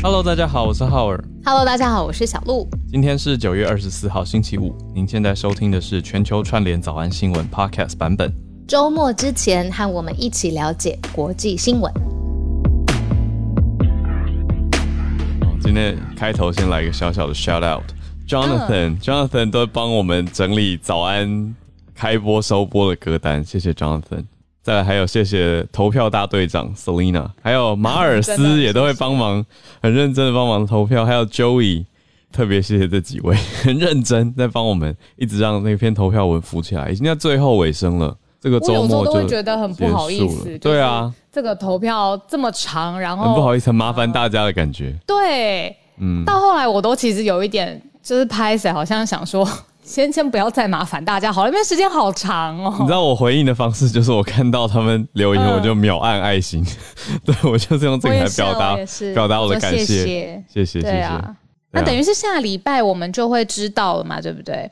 Hello，大家好，我是浩尔。Hello，大家好，我是小鹿。今天是九月二十四号，星期五。您现在收听的是全球串联早安新闻 Podcast 版本。周末之前，和我们一起了解国际新闻。哦今天开头先来一个小小的 shout out，Jonathan，Jonathan、Jonathan 都帮我们整理早安开播收播的歌单，谢谢 Jonathan。再来还有谢谢投票大队长 Selina，还有马尔斯也都会帮忙，很认真的帮忙投票，还有 Joey，特别谢谢这几位，很认真在帮我们，一直让那篇投票文浮起来，已经在最后尾声了。这个周末就会觉得很不好意思，对啊，，这个投票这么长，然后很不好意思，很麻烦大家的感觉。对，嗯，到后来我都其实有一点就是拍谁，好像想说先先不要再麻烦大家好了，因为时间好长哦。你哦。知道我回应的方式就是我看到他们留言，嗯。我就秒按爱心，对我就是用这个来表达表达我的感谢，谢谢。谢谢那等于是下礼拜我们就会知道了嘛，对不对？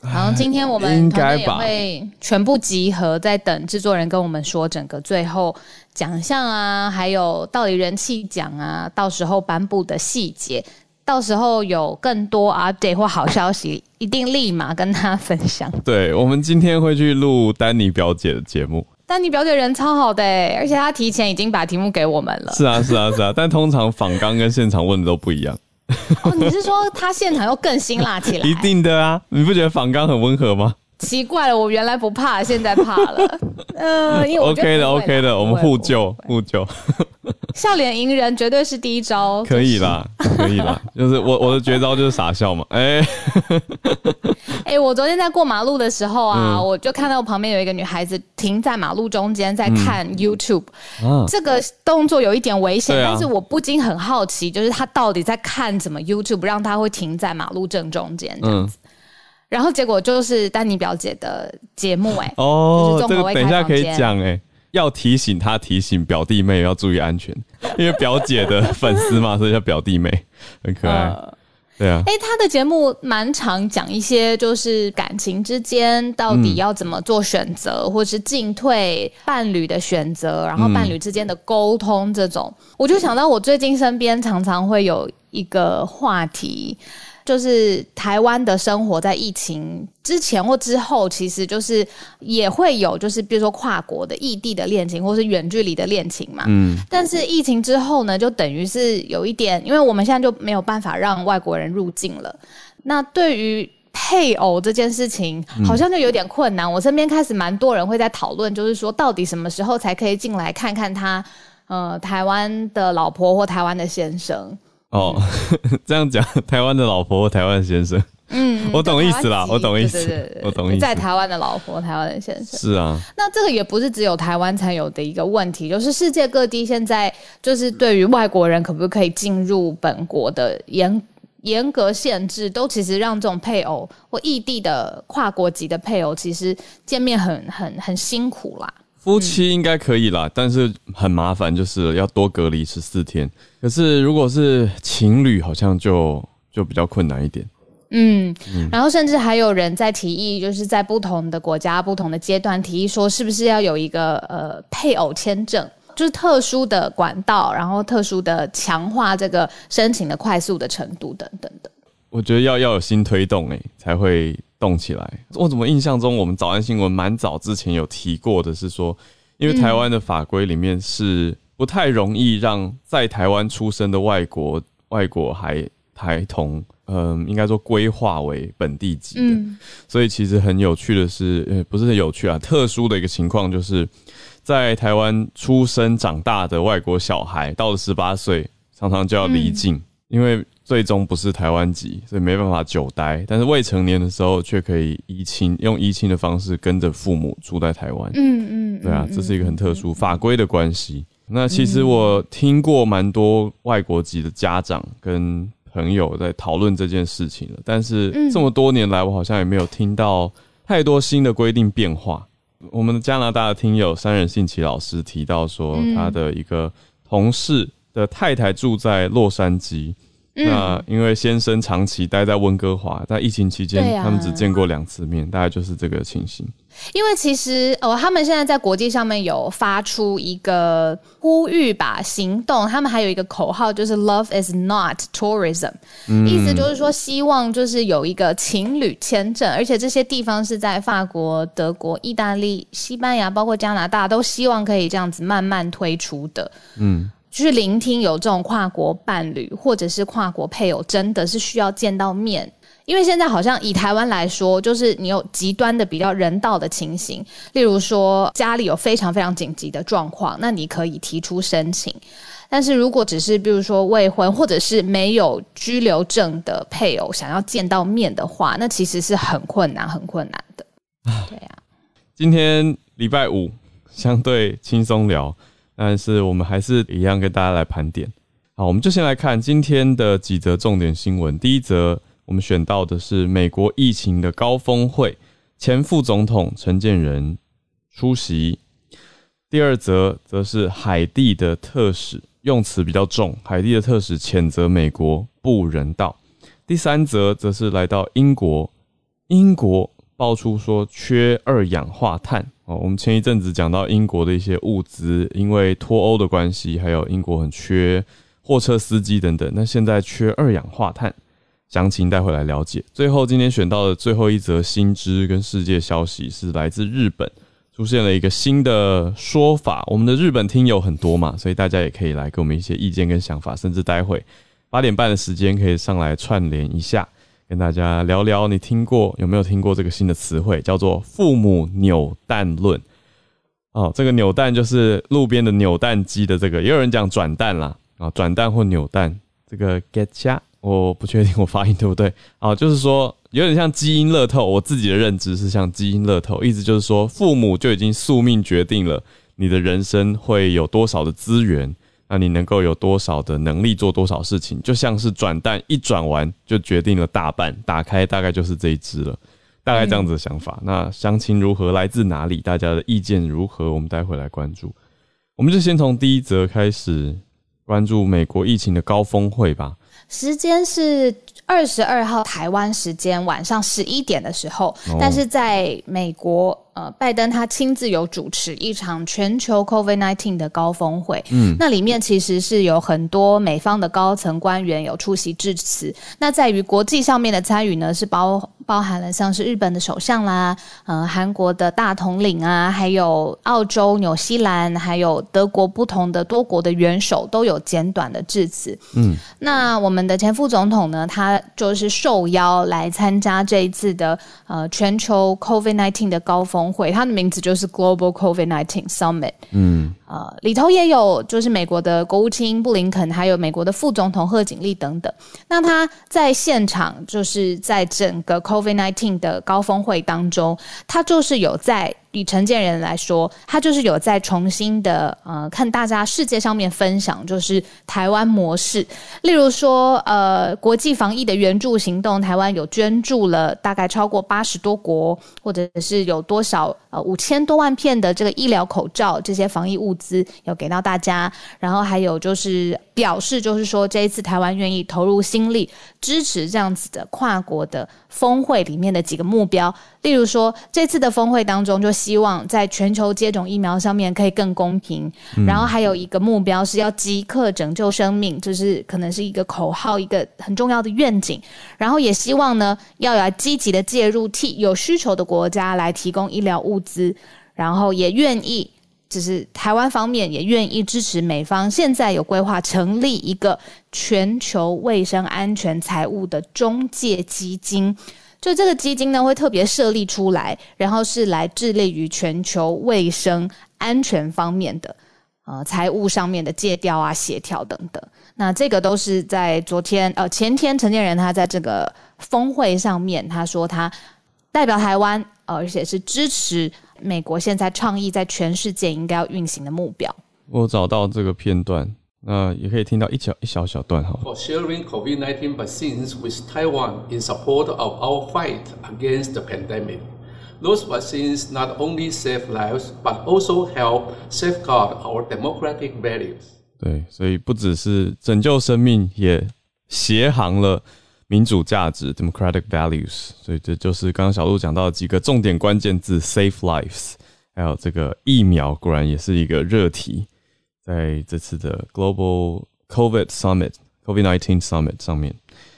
然后今天我们应团队也会全部集合，在等制作人跟我们说整个最后奖项啊，还有到底人气奖啊，到时候颁布的细节，到时候有更多 update 或好消息，一定立马跟大家分享。对，我们今天会去录丹尼表姐的节目。丹尼表姐人超好的欸、而且她提前已经把题目给我们了。是啊，是啊，是啊，但通常访纲跟现场问的都不一样，哦，你是说她现场又更辛辣起来？一定的啊！你不觉得访纲很温和吗奇怪了，我原来不怕，现在怕了。嗯、因为我？OK 的，OK 的，我们互救互救，笑脸迎人绝对是第一招，可以啦，可以啦。就是我我的绝招就是傻笑嘛，哎，哎、我昨天在过马路的时候啊，嗯我就看到旁边有一个女孩子停在马路中间在看 YouTube，、啊，这个动作有一点危险，啊但是我不禁很好奇，就是她到底在看什么 YouTube，让她会停在马路正中间这样嗯子。，然后结果就是丹尼表姐的节目、哎、哦，这个等一下可以讲哎、要提醒他提醒表弟妹要注意安全，因为表姐的粉丝嘛，所以叫表弟妹，很可爱。呃对啊，哎、他的节目蛮常讲一些，就是感情之间到底要怎么做选择，或是进退伴侣的选择，然后伴侣之间的沟通这种。我就想到我最近身边常常会有一个话题。就是台湾的生活在疫情之前或之后，其实就是也会有，就是比如说跨国的异地的恋情，或是远距离的恋情嘛。嗯，但是疫情之后呢，就等于是有一点，因为我们现在就没有办法让外国人入境了。那对于配偶这件事情，好像就有点困难。我身边开始蛮多人会在讨论，就是说到底什么时候才可以进来看看他，呃，台湾的老婆或台湾的先生。哦，这样讲，台湾的老婆台湾先生，嗯，我懂意思啦我懂意思我懂意思在台湾的老婆，台湾的先生。是啊，那这个也不是只有台湾才有的一个问题，就是世界各地现在就是对于外国人可不可以进入本国的严严格限制，都其实让这种配偶或异地的跨国籍的配偶，其实见面很很很辛苦啦。夫妻应该可以啦，但是很麻烦，就是要多隔离十四天。可是如果是情侣，好像就就比较困难一点。嗯，然后甚至还有人在提议，就是在不同的国家、不同的阶段提议说，是不是要有一个呃配偶签证，就是特殊的管道，然后特殊的强化这个申请的快速的程度等等的。我觉得要要有新推动诶、才会动起来。我怎么印象中我们早安新闻蛮早之前有提过的是说，因为台湾的法规里面是不太容易让在台湾出生的外国外国孩孩童，嗯、应该说规划为本地籍的。嗯所以其实很有趣的是，呃，不是很有趣啊，特殊的一个情况就是，在台湾出生长大的外国小孩，到了十八岁，常常就要离境，因为最终不是台湾籍，所以没办法久待。但是未成年的时候，却可以移亲，用移亲的方式跟着父母住在台湾。嗯嗯，对啊，这是一个很特殊法规的关系。那其实我听过蛮多外国籍的家长跟朋友在讨论这件事情了，但是这么多年来，我好像也没有听到太多新的规定变化。我们的加拿大的听友三人信奇老师提到说，他的一个同事的太太住在洛杉矶，那因为先生长期待在温哥华，在疫情期间，他们只见过两次面，大概就是这个情形。因为其实哦，他们现在在国际上面有发出一个呼吁吧行动，他们还有一个口号就是 “Love is not tourism”，意思就是说希望就是有一个情侣签证，而且这些地方是在法国、德国、意大利、西班牙，包括加拿大，都希望可以这样子慢慢推出的。嗯。去聆听有这种跨国伴侣或者是跨国配偶，真的是需要见到面。因为现在好像以台湾来说，就是你有极端的比较人道的情形，例如说家里有非常非常紧急的状况，那你可以提出申请。但是如果只是比如说未婚或者是没有居留证的配偶想要见到面的话，那其实是很困难、很困难的。对呀，今天礼拜五相对轻松聊。但是我们还是一样跟大家来盘点。好，我们就先来看今天的几则重点新闻。第一则，我们选到的是美国疫情的高峰会，前副总统陈建仁出席。第二则则是海地的特使，用词比较重，海地的特使谴责美国不人道。第三则则是来到英国，英国爆出说缺二氧化碳。哦，我们前一阵子讲到英国的一些物资，因为脱欧的关系，还有英国很缺货车司机等等。那现在缺二氧化碳，详情待会来了解。最后，今天选到的最后一则新知跟世界消息是来自日本，出现了一个新的说法。我们的日本听友很多嘛，所以大家也可以来给我们一些意见跟想法，甚至待会八点半的时间可以上来串联一下。跟大家聊聊，你听过有没有听过这个新的词汇，叫做“父母扭蛋论”。哦，这个扭蛋就是路边的扭蛋机的这个，也有人讲转蛋啦，啊，转蛋或扭蛋，这个 get 下，我不确定我发音对不对。啊，就是说有点像基因乐透，我自己的认知是像基因乐透，意思就是说父母就已经宿命决定了你的人生会有多少的资源。那你能够有多少的能力做多少事情，就像是转蛋一转完就决定了大半，打开大概就是这一只了，大概这样子的想法。那详情如何，来自哪里，大家的意见如何，我们待会来关注。我们就先从第一则开始关注美国疫情的高峰会吧。时间是二十二号台湾时间晚上十一点的时候，但是在美国。呃，拜登他亲自有主持一场全球 COVID-19 的高峰会，嗯，那里面其实是有很多美方的高层官员有出席致辞。那在于国际上面的参与呢，是包包含了像是日本的首相啦，呃，韩国的大统领啊，还有澳洲、纽西兰，还有德国不同的多国的元首都有简短的致辞。嗯，那我们的前副总统呢，他就是受邀来参加这一次的呃全球 COVID-19 的高峰。会，他的名字就是 Global COVID-19 Summit。嗯，呃，里头也有就是美国的国务卿布林肯，还有美国的副总统贺锦丽等等。那他在现场，就是在整个 COVID-19 的高峰会当中，他就是有在。以承建人来说，他就是有在重新的呃，看大家世界上面分享，就是台湾模式。例如说，呃，国际防疫的援助行动，台湾有捐助了大概超过八十多国，或者是有多少呃五千多万片的这个医疗口罩这些防疫物资有给到大家。然后还有就是表示，就是说这一次台湾愿意投入心力支持这样子的跨国的峰会里面的几个目标。例如说，这次的峰会当中就。希望在全球接种疫苗上面可以更公平，然后还有一个目标是要即刻拯救生命，就是可能是一个口号，一个很重要的愿景。然后也希望呢，要来积极的介入，替有需求的国家来提供医疗物资，然后也愿意，就是台湾方面也愿意支持美方现在有规划成立一个全球卫生安全财务的中介基金。就这个基金呢，会特别设立出来，然后是来致力于全球卫生安全方面的，呃，财务上面的借调啊、协调等等。那这个都是在昨天呃前天，陈建仁他在这个峰会上面，他说他代表台湾，而且是支持美国现在倡议在全世界应该要运行的目标。我找到这个片段。那也可以听到一小一小小段哈。For sharing COVID-19 vaccines with Taiwan in support of our fight against the pandemic. Those vaccines not only save lives, but also help safeguard our democratic values. 对，所以不只是拯救生命，也协行了民主价值 （democratic values）。所以这就是刚刚小鹿讲到的几个重点关键字：safe lives，还有这个疫苗，果然也是一个热题，在这次的 Global COVID Summit、COVID-19 Summit 上面。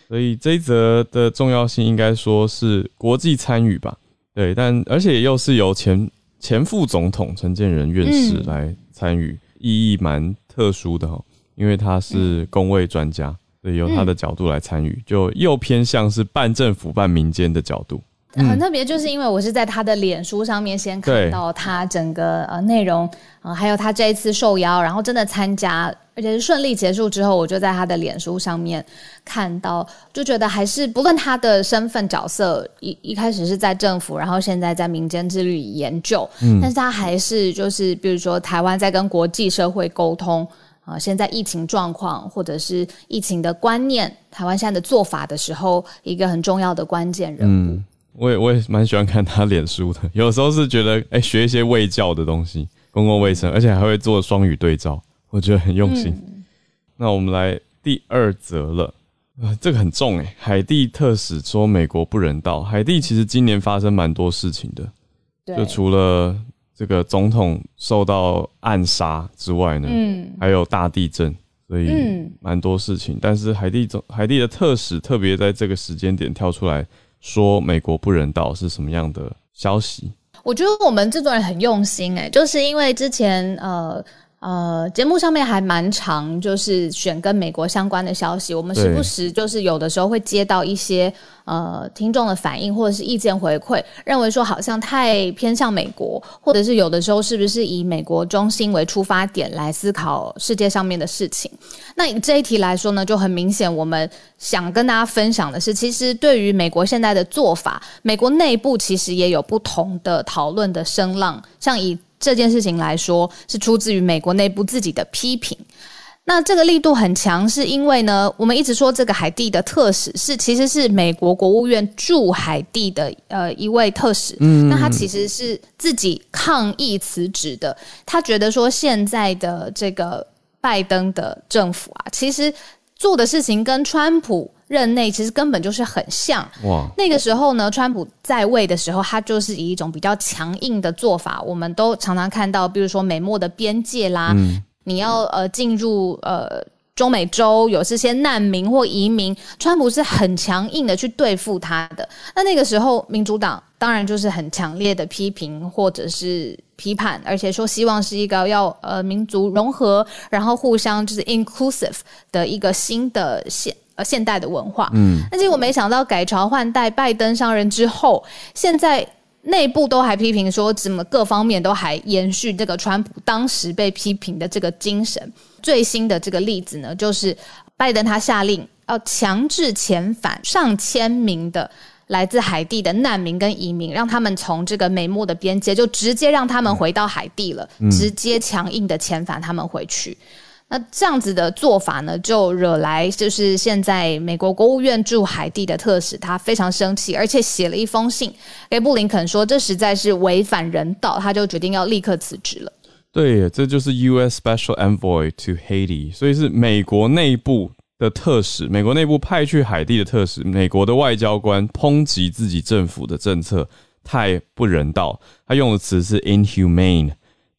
所以这一则的重要性应该说是国际参与吧，对，但而且又是由前前副总统陈建仁院士来参与，意义蛮特殊的哈，因为他是公卫专家，对，由他的角度来参与，就又偏向是半政府半民间的角度。很特别，就是因为我是在他的脸书上面先看到他整个呃内容啊，还有他这一次受邀，然后真的参加，而且是顺利结束之后，我就在他的脸书上面看到，就觉得还是不论他的身份角色一一开始是在政府，然后现在在民间之旅研究，嗯，但是他还是就是比如说台湾在跟国际社会沟通啊，现在疫情状况或者是疫情的观念，台湾现在的做法的时候，一个很重要的关键人物。我也我也蛮喜欢看他脸书的，有时候是觉得哎学一些卫教的东西，公共卫生，而且还会做双语对照，我觉得很用心。那我们来第二则了，啊，这个很重哎，海地特使说美国不人道。海地其实今年发生蛮多事情的，就除了这个总统受到暗杀之外呢，嗯，还有大地震，所以蛮多事情。但是海地总海地的特使特别在这个时间点跳出来。说美国不人道是什么样的消息？我觉得我们制作人很用心哎，就是因为之前呃呃节目上面还蛮长，就是选跟美国相关的消息，我们时不时就是有的时候会接到一些。呃，听众的反应或者是意见回馈，认为说好像太偏向美国，或者是有的时候是不是以美国中心为出发点来思考世界上面的事情？那以这一题来说呢，就很明显，我们想跟大家分享的是，其实对于美国现在的做法，美国内部其实也有不同的讨论的声浪。像以这件事情来说，是出自于美国内部自己的批评。那这个力度很强，是因为呢，我们一直说这个海地的特使是其实是美国国务院驻海地的呃一位特使，嗯，那他其实是自己抗议辞职的。他觉得说现在的这个拜登的政府啊，其实做的事情跟川普任内其实根本就是很像。哇，那个时候呢，川普在位的时候，他就是以一种比较强硬的做法，我们都常常看到，比如说美墨的边界啦。你要呃进入呃中美洲有这些难民或移民，川普是很强硬的去对付他的。那那个时候，民主党当然就是很强烈的批评或者是批判，而且说希望是一个要呃民族融合，然后互相就是 inclusive 的一个新的现呃现代的文化。嗯，那结果没想到改朝换代，拜登上任之后，现在。内部都还批评说，怎么各方面都还延续这个川普当时被批评的这个精神。最新的这个例子呢，就是拜登他下令要强制遣返上千名的来自海地的难民跟移民，让他们从这个美墨的边界就直接让他们回到海地了，直接强硬的遣返他们回去。那这样子的做法呢，就惹来就是现在美国国务院驻海地的特使，他非常生气，而且写了一封信给布林肯，说这实在是违反人道，他就决定要立刻辞职了。对，这就是 U.S. Special Envoy to Haiti，所以是美国内部的特使，美国内部派去海地的特使，美国的外交官抨击自己政府的政策太不人道，他用的词是 inhumane。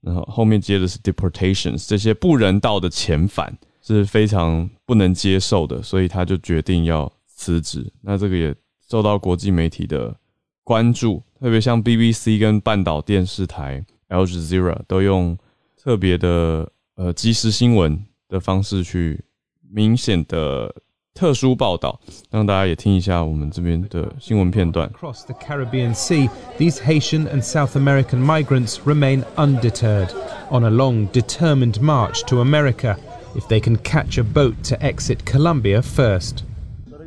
然后后面接的是 deportations，这些不人道的遣返是非常不能接受的，所以他就决定要辞职。那这个也受到国际媒体的关注，特别像 BBC 跟半岛电视台 Al Jazeera 都用特别的呃即时新闻的方式去明显的。特殊报道，让大家也听一下我们这边的新闻片段。Across the Caribbean Sea, these Haitian and South American migrants remain undeterred on a long, determined march to America if they can catch a boat to exit Colombia first.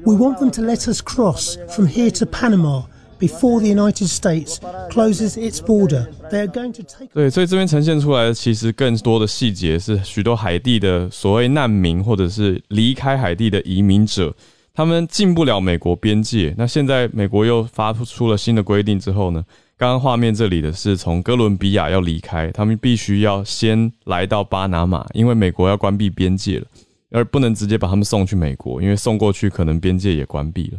We want them to let us cross from here to Panama before the United States closes its border. They are going to take. 对，所以这边呈现出来的其实更多的细节是许多海地的所谓难民或者是离开海地的移民者，他们进不了美国边界。那现在美国又发出了新的规定之后呢？刚刚画面这里的是从哥伦比亚要离开，他们必须要先来到巴拿马，因为美国要关闭边界了。而不能直接把他们送去美国，因为送过去可能边界也关闭了。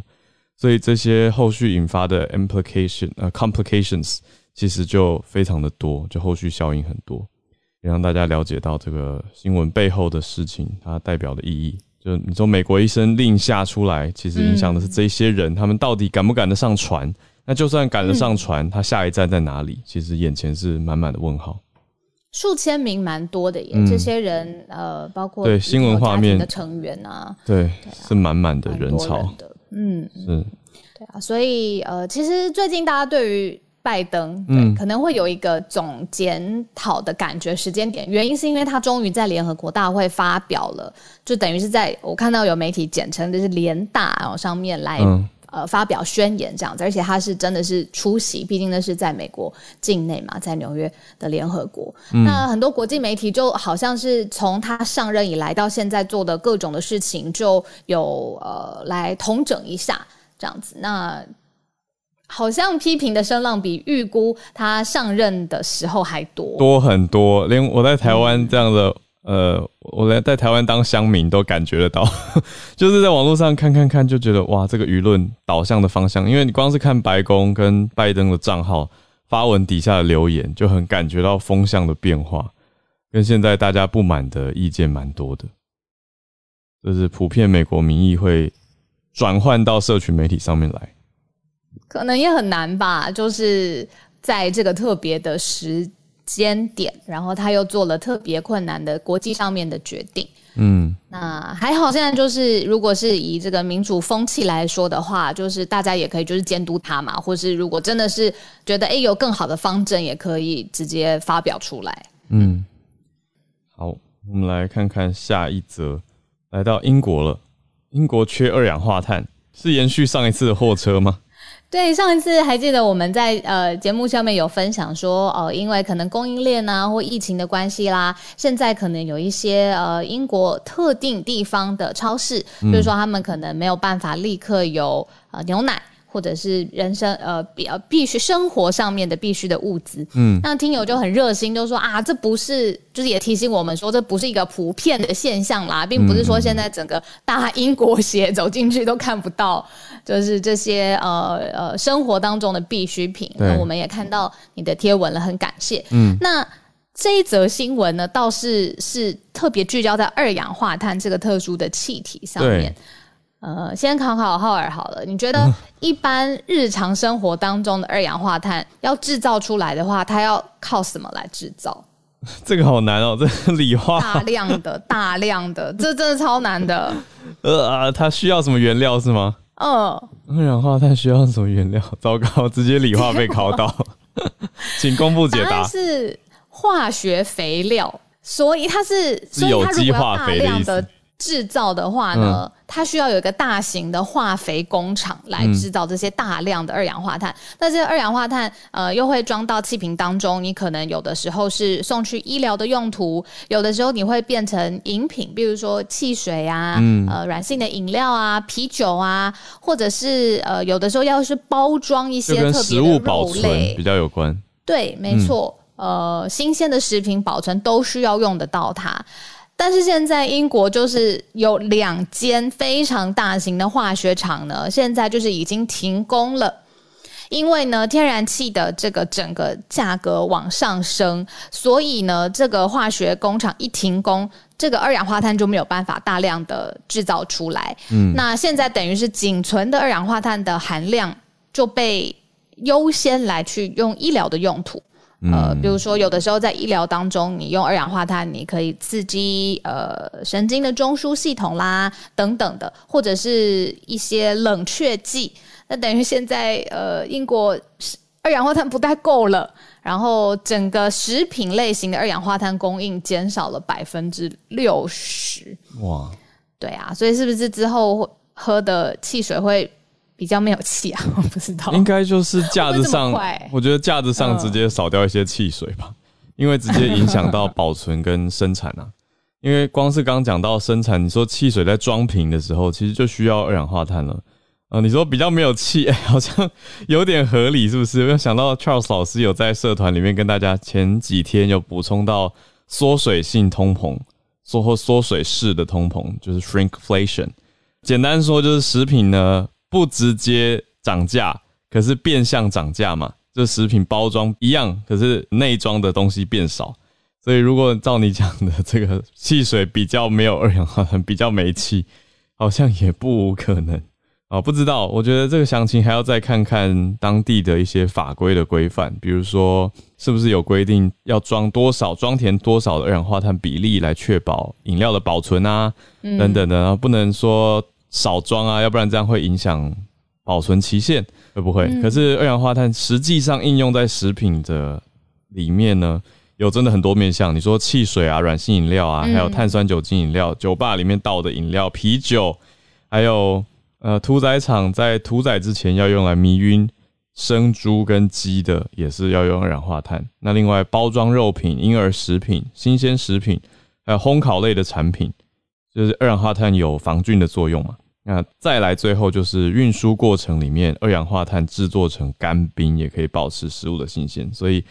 所以这些后续引发的 implication 呃 complications 其实就非常的多，就后续效应很多，也让大家了解到这个新闻背后的事情，它代表的意义。就你说美国医生令下出来，其实影响的是这些人，他们到底赶不赶得上船？那就算赶得上船，他下一站在哪里？其实眼前是满满的问号。数千名蛮多的耶，这些人呃，包括对新闻画面的成员啊，对，是满满的人潮的，嗯，是，对啊，所以呃，其实最近大家对于拜登，嗯，可能会有一个总检讨的感觉，时间点，原因是因为他终于在联合国大会发表了，就等于是在我看到有媒体简称就是联大哦上面来。呃，发表宣言这样子，而且他是真的是出席，毕竟那是在美国境内嘛，在纽约的联合国。那很多国际媒体就好像是从他上任以来到现在做的各种的事情，就有呃来统整一下这样子。那好像批评的声浪比预估他上任的时候还多，多很多。连我在台湾这样的。呃，我来在台湾当乡民都感觉得到，就是在网络上看看看，就觉得哇，这个舆论导向的方向，因为你光是看白宫跟拜登的账号发文底下的留言，就很感觉到风向的变化，跟现在大家不满的意见蛮多的，就是普遍美国民意会转换到社群媒体上面来，可能也很难吧，就是在这个特别的时。间点，然后他又做了特别困难的国际上面的决定。嗯，那还好，现在就是如果是以这个民主风气来说的话，就是大家也可以就是监督他嘛，或是如果真的是觉得哎有更好的方针，也可以直接发表出来。嗯，好，我们来看看下一则，来到英国了。英国缺二氧化碳，是延续上一次的货车吗？对，上一次还记得我们在呃节目上面有分享说，呃，因为可能供应链啊或疫情的关系啦，现在可能有一些呃英国特定地方的超市，就是说他们可能没有办法立刻有呃牛奶。或者是人生呃比呃必须生活上面的必须的物资，嗯，那听友就很热心，就说啊，这不是就是也提醒我们说，这不是一个普遍的现象啦，并不是说现在整个大英国鞋走进去都看不到，就是这些呃呃生活当中的必需品。那我们也看到你的贴文了，很感谢。嗯，那这一则新闻呢，倒是是特别聚焦在二氧化碳这个特殊的气体上面。呃，先考考浩尔好了。你觉得一般日常生活当中的二氧化碳要制造出来的话，它要靠什么来制造？这个好难哦，这理化大量的、大量的，这真的超难的。呃啊，它需要什么原料是吗？嗯，二氧化碳需要什么原料？糟糕，直接理化被考到 请公布解答。是化学肥料，所以它是是有机化肥的制造的话呢，它需要有一个大型的化肥工厂来制造这些大量的二氧化碳。那这些二氧化碳呃又会装到气瓶当中，你可能有的时候是送去医疗的用途，有的时候你会变成饮品，比如说汽水啊，呃软性的饮料啊，啤酒啊，或者是呃有的时候要是包装一些特别的肉类比较有关。对，没错，呃，新鲜的食品保存都需要用得到它。但是现在英国就是有两间非常大型的化学厂呢，现在就是已经停工了，因为呢天然气的这个整个价格往上升，所以呢这个化学工厂一停工，这个二氧化碳就没有办法大量的制造出来。嗯，那现在等于是仅存的二氧化碳的含量就被优先来去用医疗的用途。呃，比如说，有的时候在医疗当中，你用二氧化碳，你可以刺激呃神经的中枢系统啦，等等的，或者是一些冷却剂。那等于现在呃，英国二氧化碳不太够了，然后整个食品类型的二氧化碳供应减少了百分之六十。哇，对啊，所以是不是之后喝的汽水会？比较没有气啊，我不知道，应该就是架子上，我觉得架子上直接少掉一些汽水吧，因为直接影响到保存跟生产啊。因为光是刚刚讲到生产，你说汽水在装瓶的时候，其实就需要二氧化碳了啊。你说比较没有气，好像有点合理，是不是？没有想到 Charles 老师有在社团里面跟大家前几天有补充到缩水性通膨。缩或缩水式的通膨，就是 shrinkflation。简单说就是食品呢不直接涨价，可是变相涨价嘛。这食品包装一样，可是内装的东西变少。所以如果照你讲的这个汽水比较没有二氧化碳，比较没气，好像也不无可能。啊，不知道，我觉得这个详情还要再看看当地的一些法规的规范，比如说是不是有规定要装多少、装填多少的二氧化碳比例来确保饮料的保存啊，等等的，然后不能说少装啊，要不然这样会影响保存期限，会不会？可是二氧化碳实际上应用在食品的里面呢，有真的很多面向。你说汽水啊、软性饮料啊，还有碳酸酒精饮料、酒吧里面倒的饮料、啤酒，还有。呃，屠宰场在屠宰之前要用来迷晕生猪跟鸡的，也是要用二氧化碳。那另外，包装肉品、婴儿食品、新鲜食品，还有烘烤类的产品，就是二氧化碳有防菌的作用嘛。那再来最后就是运输过程里面，二氧化碳制作成干冰，也可以保持食物的新鲜。所以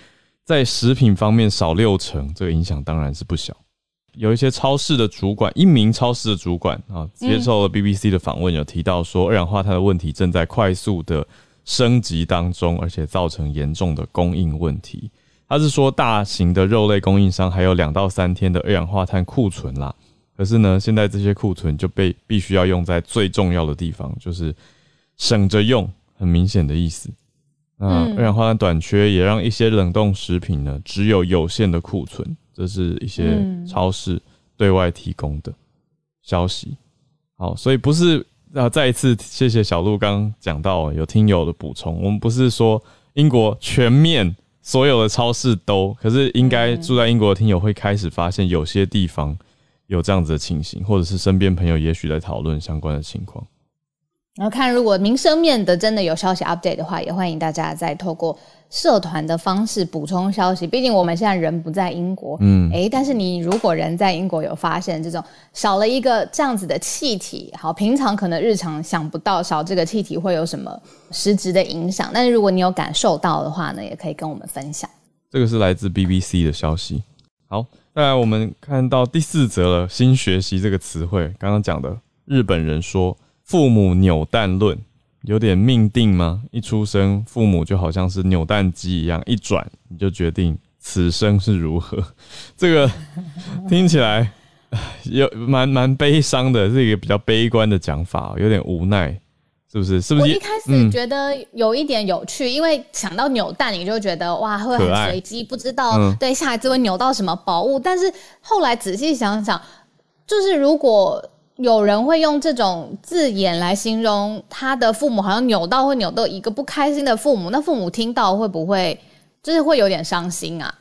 在食品方面少六成，这个影响当然是不小。有一些超市的主管，一名超市的主管啊，接受了 BBC 的访问，有提到说，二氧化碳的问题正在快速的升级当中，而且造成严重的供应问题。他是说，大型的肉类供应商还有两到三天的二氧化碳库存啦。可是呢，现在这些库存就被必须要用在最重要的地方，就是省着用，很明显的意思。那二氧化碳短缺也让一些冷冻食品呢，只有有限的库存。这是一些超市对外提供的消息，好，所以不是啊，再一次谢谢小鹿刚讲到有听友的补充，我们不是说英国全面所有的超市都，可是应该住在英国的听友会开始发现有些地方有这样子的情形，或者是身边朋友也许在讨论相关的情况。然后看如果民生面的真的有消息 update 的话，也欢迎大家再透过。社团的方式补充消息，毕竟我们现在人不在英国，嗯，哎，但是你如果人在英国有发现这种少了一个这样子的气体，好，平常可能日常想不到少这个气体会有什么实质的影响，但是如果你有感受到的话呢，也可以跟我们分享。这个是来自 BBC 的消息。好，再来我们看到第四则了，新学习这个词汇，刚刚讲的日本人说父母扭蛋论。有点命定吗？一出生，父母就好像是扭蛋机一样，一转你就决定此生是如何。这个 听起来有蛮蛮悲伤的，是一个比较悲观的讲法，有点无奈，是不是？是不是？我一开始觉得有一点有趣，因为想到扭蛋，你就觉得哇，会很随机，不知道对下一次会扭到什么宝物。但是后来仔细想想，就是如果。有人会用这种字眼来形容他的父母，好像扭到会扭到一个不开心的父母，那父母听到会不会就是会有点伤心啊？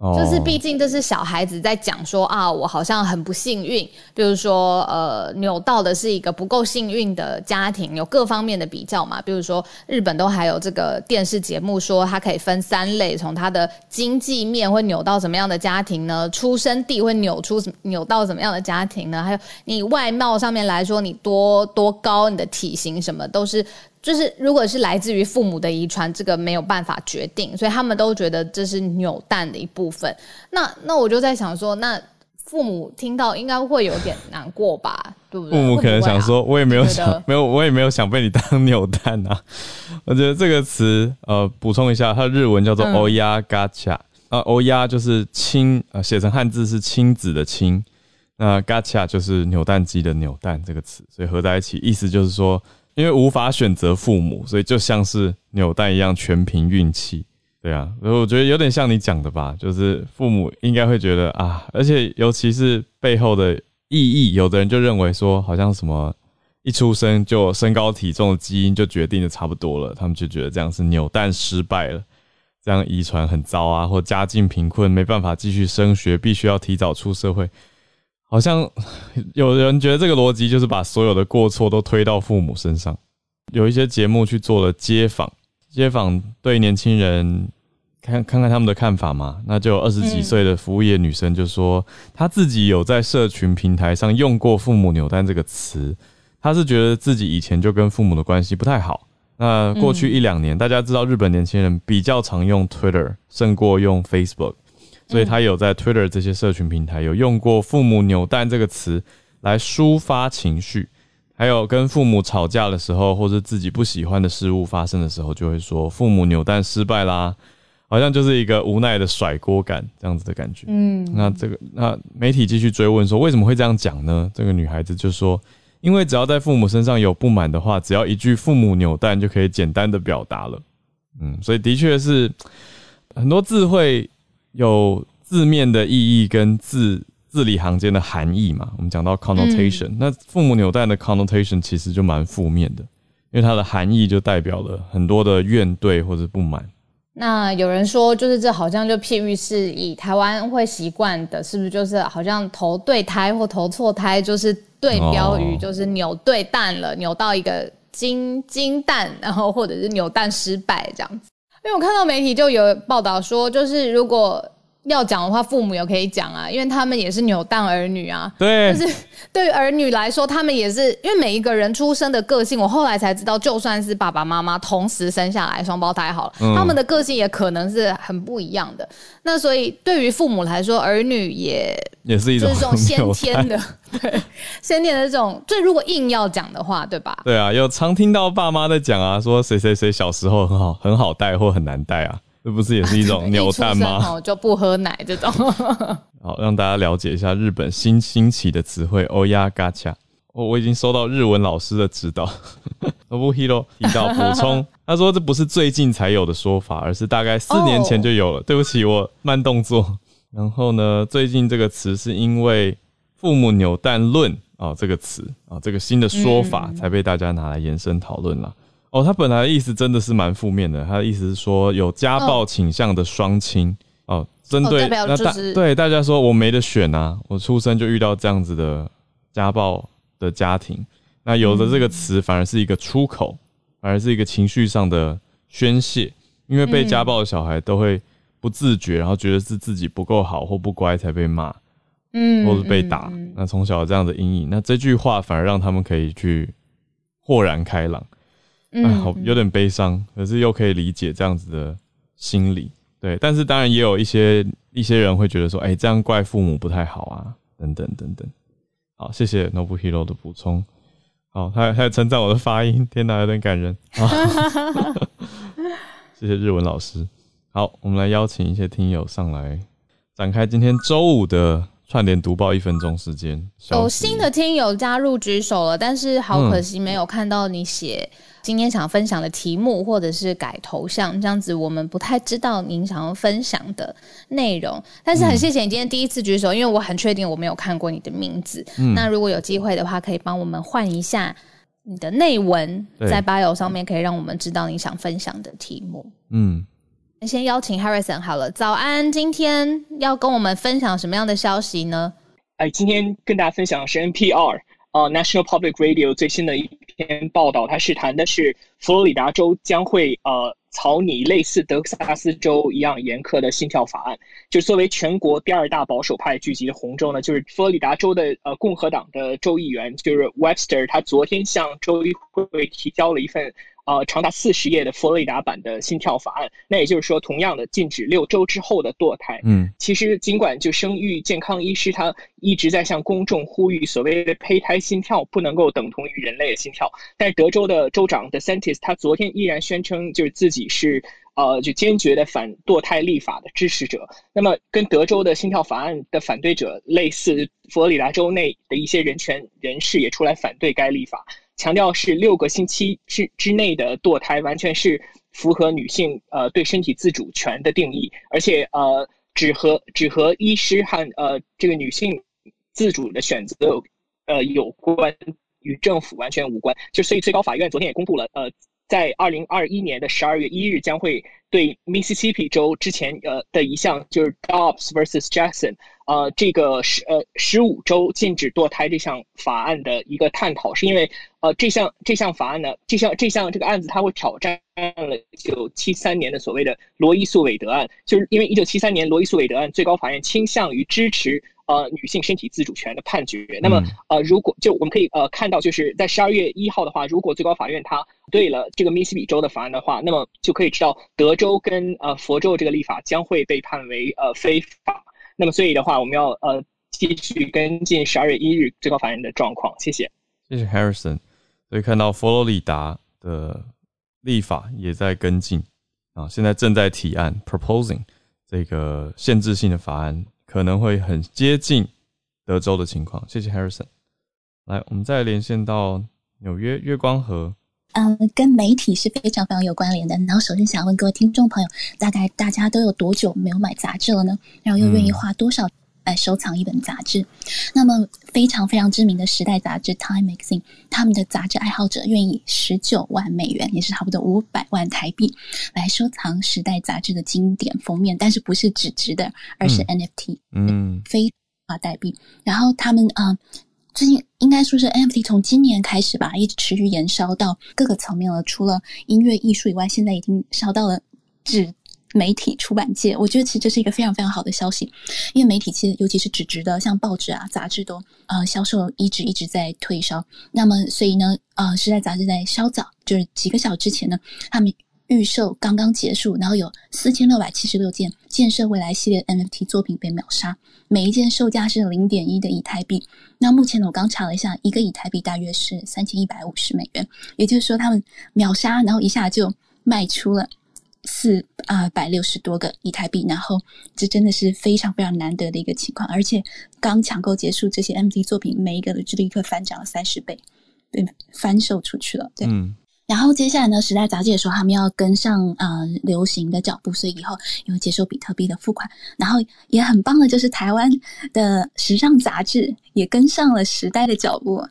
就是毕竟这是小孩子在讲说啊，我好像很不幸运，比如说呃，扭到的是一个不够幸运的家庭，有各方面的比较嘛。比如说日本都还有这个电视节目说，它可以分三类，从它的经济面会扭到什么样的家庭呢？出生地会扭出扭到怎么样的家庭呢？还有你外貌上面来说，你多多高，你的体型什么都是。就是如果是来自于父母的遗传，这个没有办法决定，所以他们都觉得这是扭蛋的一部分。那那我就在想说，那父母听到应该会有点难过吧？对不对？父母可能想说，我也没有想，没有，我也没有想被你当扭蛋啊。我觉得这个词，呃，补充一下，它的日文叫做 “oya gacha”，啊，oya 就是亲，呃，写成汉字是亲子的亲，那 gacha 就是扭蛋机的扭蛋这个词，所以合在一起，意思就是说。因为无法选择父母，所以就像是扭蛋一样，全凭运气。对啊，所以我觉得有点像你讲的吧，就是父母应该会觉得啊，而且尤其是背后的意义，有的人就认为说，好像什么一出生就身高体重的基因就决定的差不多了，他们就觉得这样是扭蛋失败了，这样遗传很糟啊，或家境贫困没办法继续升学，必须要提早出社会。好像 有人觉得这个逻辑就是把所有的过错都推到父母身上。有一些节目去做了街访，街访对年轻人看看看他们的看法嘛。那就二十几岁的服务业女生就说，她自己有在社群平台上用过“父母扭蛋”这个词，她是觉得自己以前就跟父母的关系不太好。那过去一两年，大家知道日本年轻人比较常用 Twitter 胜过用 Facebook。所以他有在 Twitter 这些社群平台有用过“父母扭蛋”这个词来抒发情绪，还有跟父母吵架的时候，或者自己不喜欢的事物发生的时候，就会说“父母扭蛋失败啦”，好像就是一个无奈的甩锅感这样子的感觉。嗯，那这个那媒体继续追问说为什么会这样讲呢？这个女孩子就说，因为只要在父母身上有不满的话，只要一句“父母扭蛋”就可以简单的表达了。嗯，所以的确是很多字汇。有字面的意义跟字字里行间的含义嘛？我们讲到 connotation，那父母扭蛋的 connotation 其实就蛮负面的，因为它的含义就代表了很多的怨怼或者不满。那有人说，就是这好像就譬喻是以台湾会习惯的，是不是就是好像投对胎或投错胎，就是对标语就是扭对蛋了，扭到一个金金蛋，然后或者是扭蛋失败这样子。因为我看到媒体就有报道说，就是如果要讲的话，父母也可以讲啊，因为他们也是扭蛋儿女啊。对，就是对于儿女来说，他们也是因为每一个人出生的个性，我后来才知道，就算是爸爸妈妈同时生下来双胞胎好了，他们的个性也可能是很不一样的。那所以对于父母来说，儿女也也是一种这种先天的，对先天的这种。就如果硬要讲的话，对吧？对啊，有常听到爸妈在讲啊，说谁谁谁小时候很好很好带或很难带啊。这不是也是一种 扭蛋吗？就不喝奶这种。好，让大家了解一下日本新兴起的词汇“欧亚嘎恰”。我我已经收到日文老师的指导。不 hero 提到补充，他说这不是最近才有的说法，而是大概四年前就有了。对不起，我慢动作。然后呢，最近这个词是因为“父母扭蛋论”啊这个词啊这个新的说法才被大家拿来延伸讨论了。哦，他本来的意思真的是蛮负面的。他的意思是说，有家暴倾向的双亲哦，针对那大对大家说，我没得选啊，我出生就遇到这样子的家暴的家庭。那有的这个词反而是一个出口，反而是一个情绪上的宣泄，因为被家暴的小孩都会不自觉，然后觉得是自己不够好或不乖才被骂，嗯，或者被打。那从小这样的阴影，那这句话反而让他们可以去豁然开朗。哎，好，有点悲伤，可是又可以理解这样子的心理，对。但是当然也有一些一些人会觉得说，哎，这样怪父母不太好啊，等等等等。好，谢谢 Nobu Hero 的补充。好，他还称赞我的发音，天哪，有点感人。谢谢日文老师。好，我们来邀请一些听友上来展开今天周五的。串联读报一分钟时间，有新的听友加入举手了，但是好可惜没有看到你写今天想分享的题目，或者是改头像，这样子我们不太知道您想要分享的内容。但是很谢谢你今天第一次举手，因为我很确定我没有看过你的名字。那如果有机会的话，可以帮我们换一下你的内文，在 bio 上面可以让我们知道你想分享的题目。嗯。先邀请 Harrison 好了，早安，今天要跟我们分享什么样的消息呢？哎，今天跟大家分享的是 NPR 啊，National Public Radio 最新的一篇报道，它是谈的是佛罗里达州将会呃草拟类似德克萨斯州一样严苛的心跳法案。就作为全国第二大保守派聚集的红州呢，就是佛罗里达州的呃共和党的州议员就是 Webster，他昨天向州议会提交了一份。呃，长达四十页的佛罗里达版的心跳法案，那也就是说，同样的禁止六周之后的堕胎。嗯，其实尽管就生育健康医师他一直在向公众呼吁，所谓的胚胎心跳不能够等同于人类的心跳，但是德州的州长 DeSantis 他昨天依然宣称，就是自己是呃就坚决的反堕胎立法的支持者。那么，跟德州的心跳法案的反对者类似，佛罗里达州内的一些人权人士也出来反对该立法。强调是六个星期之之内的堕胎，完全是符合女性呃对身体自主权的定义，而且呃只和只和医师和呃这个女性自主的选择有呃有关，与政府完全无关。就所以最高法院昨天也公布了，呃，在二零二一年的十二月一日将会对 Mississippi 州之前呃的一项就是 Dobbs vs Jackson。呃，这个十呃十五周禁止堕胎这项法案的一个探讨，是因为呃这项这项法案呢，这项这项这个案子它会挑战了一九七三年的所谓的罗伊诉韦德案，就是因为一九七三年罗伊诉韦德案最高法院倾向于支持呃女性身体自主权的判决。那么呃，如果就我们可以呃看到，就是在十二月一号的话，如果最高法院它对了这个密西比州的法案的话，那么就可以知道德州跟呃佛州这个立法将会被判为呃非法。那么所以的话，我们要呃继续跟进十二月一日最高法院的状况。谢谢，谢谢 Harrison。所以看到佛罗里达的立法也在跟进啊，现在正在提案 proposing 这个限制性的法案，可能会很接近德州的情况。谢谢 Harrison。来，我们再连线到纽约月光河。嗯，跟媒体是非常非常有关联的。然后首先想问各位听众朋友，大概大家都有多久没有买杂志了呢？然后又愿意花多少？来收藏一本杂志，那么非常非常知名的时代杂志《Time Magazine》，他们的杂志爱好者愿意十九万美元，也是差不多五百万台币，来收藏时代杂志的经典封面，但是不是纸质的，而是 NFT，嗯，非法代币。然后他们啊，最近应该说是 NFT 从今年开始吧，一直持续延烧到各个层面了。除了音乐艺术以外，现在已经烧到了纸。媒体出版界，我觉得其实这是一个非常非常好的消息，因为媒体其实尤其是纸质的，像报纸啊、杂志都呃销售一直一直在退烧。那么，所以呢，呃，时代杂志在稍早就是几个小时之前呢，他们预售刚刚结束，然后有四千六百七十六件建设未来系列 NFT 作品被秒杀，每一件售价是零点一的以太币。那目前呢，我刚查了一下，一个以太币大约是三千一百五十美元，也就是说他们秒杀，然后一下就卖出了。四啊百六十多个以太币，然后这真的是非常非常难得的一个情况，而且刚抢购结束，这些 M V 作品每一个都立刻翻涨了三十倍，对翻售出去了，对。然后接下来呢，《时代》杂志也说他们要跟上呃流行的脚步，所以以后也会接受比特币的付款。然后也很棒的就是台湾的时尚杂志也跟上了时代的脚步，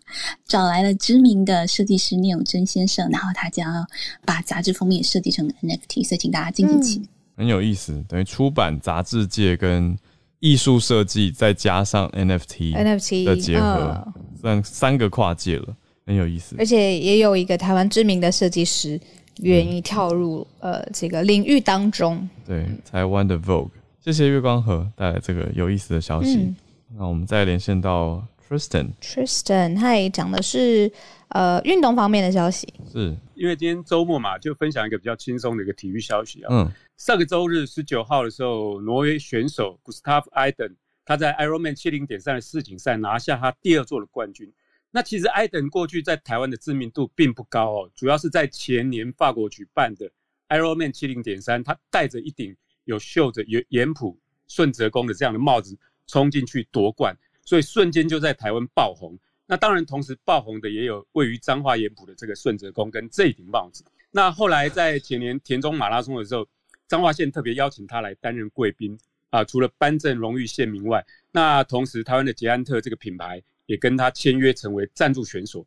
找来了知名的设计师聂永贞先生，然后他将要把杂志封面设计成 NFT，所以请大家敬请期待。很有意思，等于出版杂志界跟艺术设计再加上 NFT NFT 的结合，算三个跨界了。很有意思，而且也有一个台湾知名的设计师愿意跳入呃这个领域当中。对，台湾的 Vogue，谢谢月光河带来这个有意思的消息。那我们再连线到 Tristan，Tristan，他也讲的是呃运动方面的消息。是因为今天周末嘛，就分享一个比较轻松的一个体育消息啊。嗯，上个周日十九号的时候，挪威选手 Gustav Iden 他在 Ironman 七零点三的世锦赛拿下他第二座的冠军。那其实艾登过去在台湾的知名度并不高哦，主要是在前年法国举办的 Ironman 七零点三，他戴着一顶有绣着盐盐浦顺泽宫的这样的帽子冲进去夺冠，所以瞬间就在台湾爆红。那当然，同时爆红的也有位于彰化盐浦的这个顺泽宫跟这顶帽子。那后来在前年田中马拉松的时候，彰化县特别邀请他来担任贵宾啊，除了颁证荣誉县民外，那同时台湾的捷安特这个品牌。也跟他签约成为赞助选手，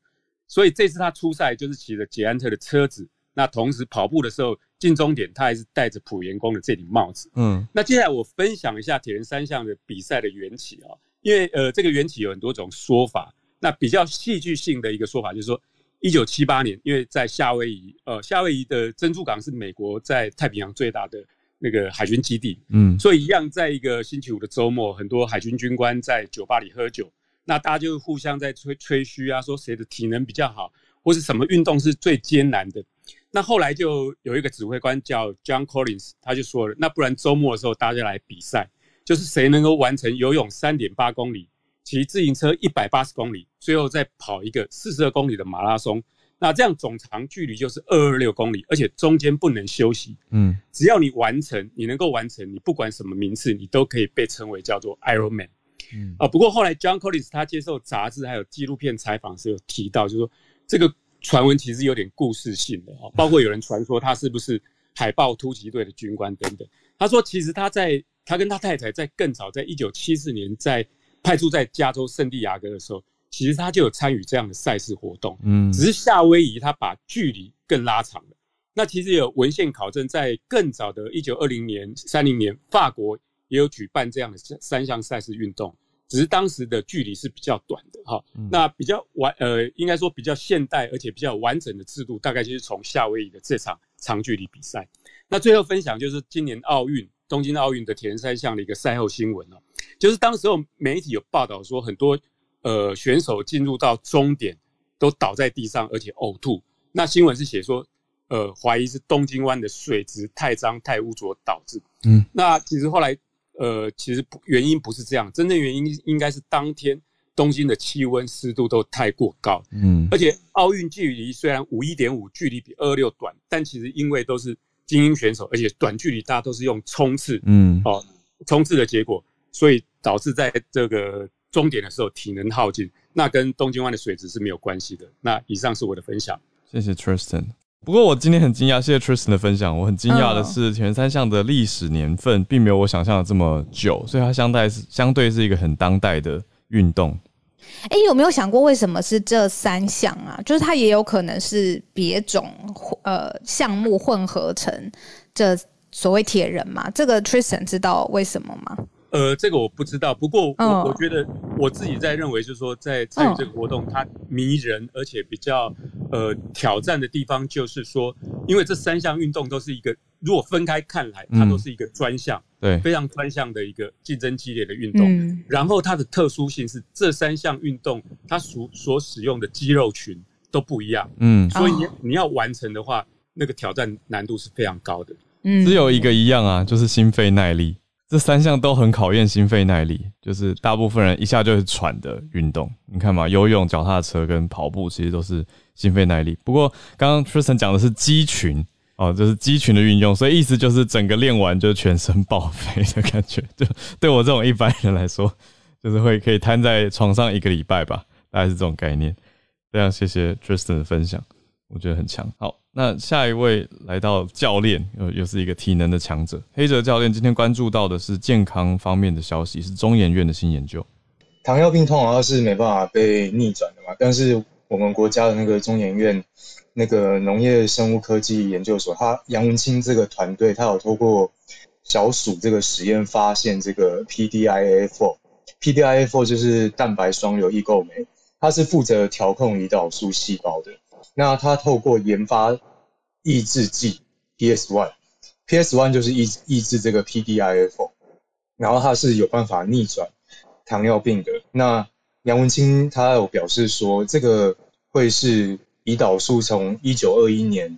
所以这次他出赛就是骑着捷安特的车子。那同时跑步的时候进终点，他还是戴着普元宫的这顶帽子。嗯，那接下来我分享一下铁人三项的比赛的缘起啊，因为呃这个缘起有很多种说法。那比较戏剧性的一个说法就是说，一九七八年，因为在夏威夷，呃夏威夷的珍珠港是美国在太平洋最大的那个海军基地。嗯，所以一样在一个星期五的周末，很多海军军官在酒吧里喝酒。那大家就互相在吹吹嘘啊，说谁的体能比较好，或是什么运动是最艰难的。那后来就有一个指挥官叫 John Collins，他就说了，那不然周末的时候大家来比赛，就是谁能够完成游泳三点八公里，骑自行车一百八十公里，最后再跑一个四十二公里的马拉松。那这样总长距离就是二二六公里，而且中间不能休息。嗯，只要你完成，你能够完成，你不管什么名次，你都可以被称为叫做 Ironman。嗯啊，不过后来 John Collins 他接受杂志还有纪录片采访时有提到，就是说这个传闻其实有点故事性的啊，包括有人传说他是不是海豹突击队的军官等等。他说其实他在他跟他太太在更早，在一九七四年在派驻在加州圣地亚哥的时候，其实他就有参与这样的赛事活动。嗯，只是夏威夷他把距离更拉长了。那其实有文献考证，在更早的一九二零年、三零年，法国也有举办这样的三三项赛事运动。只是当时的距离是比较短的哈，那比较完呃，应该说比较现代而且比较完整的制度，大概就是从夏威夷的这场长距离比赛。那最后分享就是今年奥运东京奥运的铁人三项的一个赛后新闻哦，就是当时候媒体有报道说，很多呃选手进入到终点都倒在地上，而且呕吐。那新闻是写说，呃，怀疑是东京湾的水质太脏太污浊导致。嗯，那其实后来呃，其实不原因不是这样，真正原因应该是当天东京的气温湿度都太过高。嗯，而且奥运距离虽然五一点五距离比二六短，但其实因为都是。精英选手，而且短距离大家都是用冲刺，嗯，哦，冲刺的结果，所以导致在这个终点的时候体能耗尽，那跟东京湾的水质是没有关系的。那以上是我的分享，谢谢 Tristan。不过我今天很惊讶，谢谢 Tristan 的分享。我很惊讶的是，前三项的历史年份并没有我想象的这么久，所以它相对是相对是一个很当代的运动。哎，有没有想过为什么是这三项啊？就是它也有可能是别种呃项目混合成这所谓铁人嘛？这个 Tristan 知道为什么吗？呃，这个我不知道。不过我我觉得我自己在认为，就是说在参与这个活动，它迷人而且比较呃挑战的地方，就是说，因为这三项运动都是一个。如果分开看来，它都是一个专项，对，非常专项的一个竞争激烈的运动。然后它的特殊性是，这三项运动它所所使用的肌肉群都不一样，嗯，所以你你要完成的话，那个挑战难度是非常高的。嗯，只有一个一样啊，就是心肺耐力。这三项都很考验心肺耐力，就是大部分人一下就是喘的运动。你看嘛，游泳、脚踏车跟跑步其实都是心肺耐力。不过刚刚 Tristan 讲的是肌群。哦，就是肌群的运用，所以意思就是整个练完就全身报废的感觉。就对我这种一般人来说，就是会可以瘫在床上一个礼拜吧，大概是这种概念。非常谢谢 Tristan 的分享，我觉得很强。好，那下一位来到教练，又又是一个体能的强者。黑泽教练今天关注到的是健康方面的消息，是中研院的新研究。糖尿病通常是没办法被逆转的嘛，但是我们国家的那个中研院。那个农业生物科技研究所，他杨文清这个团队，他有透过小鼠这个实验发现这个 PDIA4，PDIA4 就是蛋白双硫异构酶，它是负责调控胰岛素细胞的。那他透过研发抑制剂 PS1，PS1 就是抑抑制这个 PDIF4，然后它是有办法逆转糖尿病的。那杨文清他有表示说，这个会是。胰岛素从一九二一年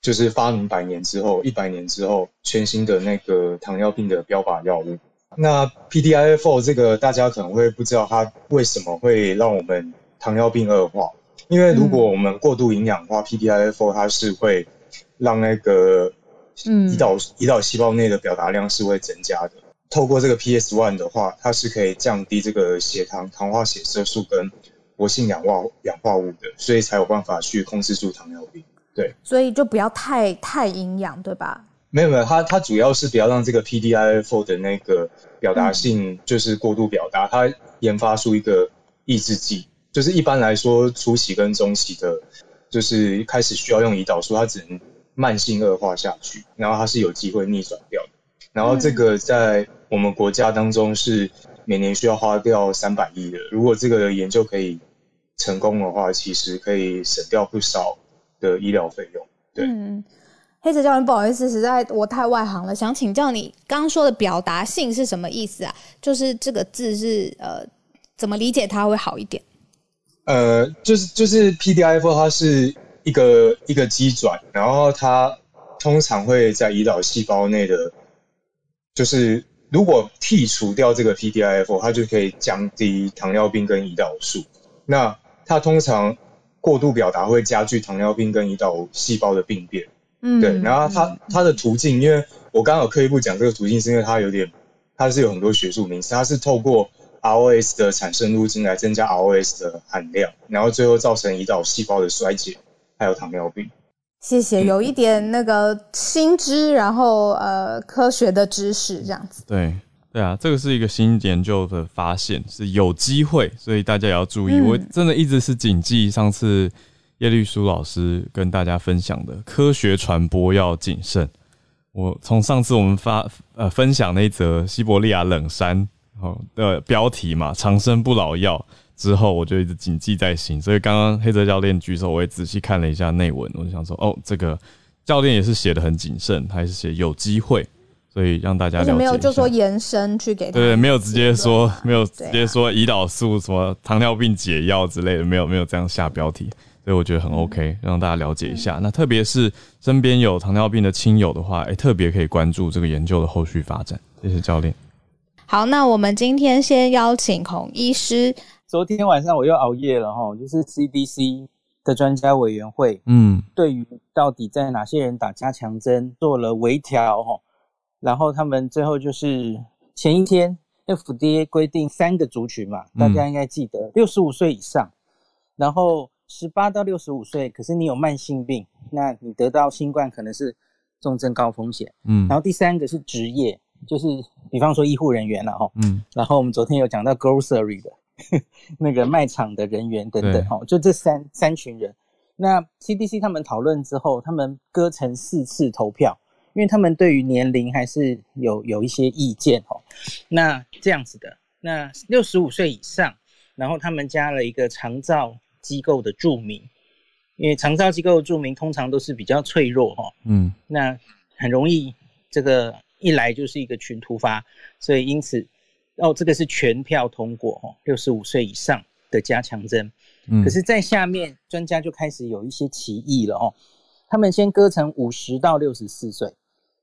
就是发明百年之后，一百年之后，全新的那个糖尿病的标靶药物。那 PDIF4 这个大家可能会不知道它为什么会让我们糖尿病恶化，因为如果我们过度营养的话，PDIA4 它是会让那个胰岛胰岛细胞内的表达量是会增加的。透过这个 PS1 的话，它是可以降低这个血糖、糖化血色素跟活性氧化氧化物的，所以才有办法去控制住糖尿病。对，所以就不要太太营养，对吧？没有没有，它它主要是不要让这个 PDI4 的那个表达性就是过度表达。它研发出一个抑制剂，就是一般来说初期跟中期的，就是一开始需要用胰岛素，它只能慢性恶化下去，然后它是有机会逆转掉的。然后这个在我们国家当中是每年需要花掉三百亿的。如果这个研究可以。成功的话，其实可以省掉不少的医疗费用。对，黑泽教练，不好意思，实在我太外行了，想请教你，刚说的表达性是什么意思啊？就是这个字是呃，怎么理解它会好一点？呃，就是就是 PDIF 它是一个一个机转，然后它通常会在胰岛细胞内的，就是如果剔除掉这个 PDIF，它就可以降低糖尿病跟胰岛素。那它通常过度表达会加剧糖尿病跟胰岛细胞的病变，嗯，对。然后它它的途径，因为我刚刚有刻意不讲这个途径，是因为它有点，它是有很多学术名词，它是透过 ROS 的产生路径来增加 ROS 的含量，然后最后造成胰岛细胞的衰竭，还有糖尿病。谢谢，有一点那个新知，然后呃科学的知识这样子。对。对啊，这个是一个新研究的发现，是有机会，所以大家也要注意。我真的一直是谨记上次叶绿书老师跟大家分享的科学传播要谨慎。我从上次我们发呃分享那则西伯利亚冷杉哦的标题嘛，长生不老药之后，我就一直谨记在心。所以刚刚黑泽教练举手，我也仔细看了一下内文，我就想说，哦，这个教练也是写的很谨慎，还是写有机会。所以让大家了解。没有就说延伸去给对，没有直接说，没有直接说胰岛素什么糖尿病解药之类的，没有没有这样下标题，所以我觉得很 OK，让大家了解一下。那特别是身边有糖尿病的亲友的话，哎，特别可以关注这个研究的后续发展。谢谢教练。好，那我们今天先邀请孔医师。昨天晚上我又熬夜了哈，就是 CDC 的专家委员会，嗯，对于到底在哪些人打加强针做了微调哈。然后他们最后就是前一天，FDA 规定三个族群嘛，大家应该记得，六十五岁以上，然后十八到六十五岁，可是你有慢性病，那你得到新冠可能是重症高风险。嗯，然后第三个是职业，就是比方说医护人员了哈。嗯，然后我们昨天有讲到 grocery 的 那个卖场的人员等等哈，就这三三群人。那 CDC 他们讨论之后，他们割成四次投票。因为他们对于年龄还是有有一些意见哦，那这样子的，那六十五岁以上，然后他们加了一个长照机构的注明，因为长照机构的注明通常都是比较脆弱哈，嗯，那很容易这个一来就是一个群突发，所以因此哦，这个是全票通过哦，六十五岁以上的加强针，嗯，可是，在下面专家就开始有一些歧义了哦，他们先割成五十到六十四岁。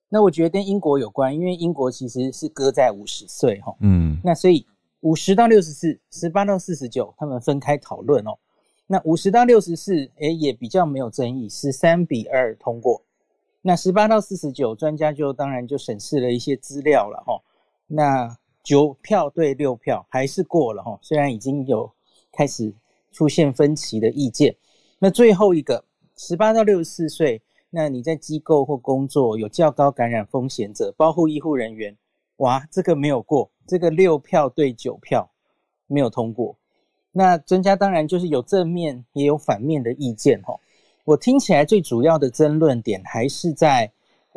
那我觉得跟英国有关，因为英国其实是割在五十岁哈，嗯，那所以五十到六十四，十八到四十九，他们分开讨论哦。那五十到六十四，哎，也比较没有争议，十三比二通过。那十八到四十九，专家就当然就审视了一些资料了哈。那九票对六票还是过了哈，虽然已经有开始出现分歧的意见。那最后一个十八到六十四岁。那你在机构或工作有较高感染风险者，包括医护人员，哇，这个没有过，这个六票对九票没有通过。那专家当然就是有正面也有反面的意见哈。我听起来最主要的争论点还是在，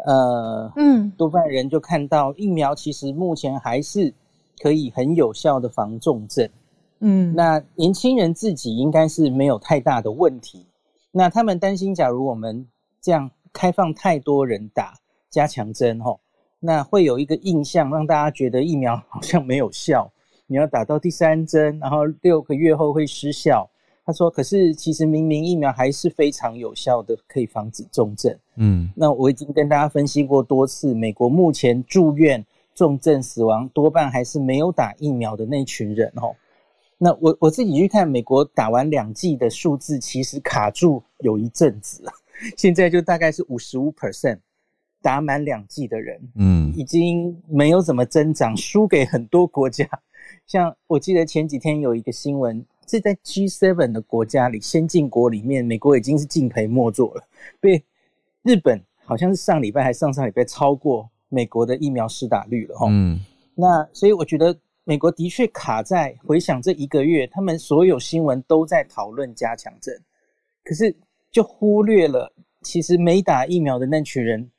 呃，嗯，多半人就看到疫苗其实目前还是可以很有效的防重症，嗯，那年轻人自己应该是没有太大的问题。那他们担心，假如我们这样开放太多人打加强针，吼，那会有一个印象，让大家觉得疫苗好像没有效。你要打到第三针，然后六个月后会失效。他说：“可是其实明明疫苗还是非常有效的，可以防止重症。”嗯，那我已经跟大家分析过多次，美国目前住院重症死亡多半还是没有打疫苗的那群人，哦。那我我自己去看美国打完两剂的数字，其实卡住有一阵子了。现在就大概是五十五 percent 打满两剂的人，嗯，已经没有怎么增长，输给很多国家。像我记得前几天有一个新闻，是在 G7 的国家里，先进国里面，美国已经是敬陪末座了，被日本好像是上礼拜还上上礼拜超过美国的疫苗施打率了哈。嗯，那所以我觉得美国的确卡在回想这一个月，他们所有新闻都在讨论加强针，可是。就忽略了，其实没打疫苗的那群人，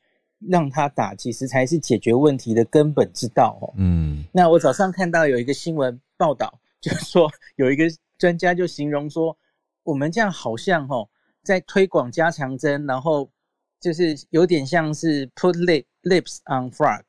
让他打，其实才是解决问题的根本之道哦。嗯，那我早上看到有一个新闻报道，就是说有一个专家就形容说，我们这样好像哦，在推广加强针，然后就是有点像是 put lip lips on frog，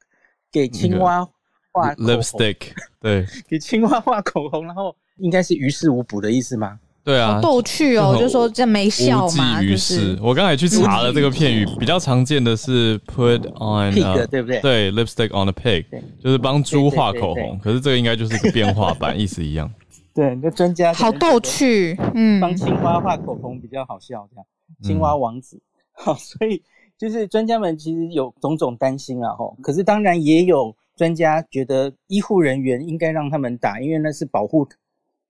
给青蛙画 lipstick，对，给青蛙画口红，然后应该是于事无补的意思吗？对啊，逗趣哦，就说这没效嘛。于是，我刚才去查了这个片语，比较常见的是 put on pig，对不对？对，lipstick on a pig，就是帮猪画口红。可是这个应该就是一个变化版，意思一样。对，那专家好逗趣，嗯，帮青蛙画口红比较好笑，这样青蛙王子。好，所以就是专家们其实有种种担心啊，吼。可是当然也有专家觉得医护人员应该让他们打，因为那是保护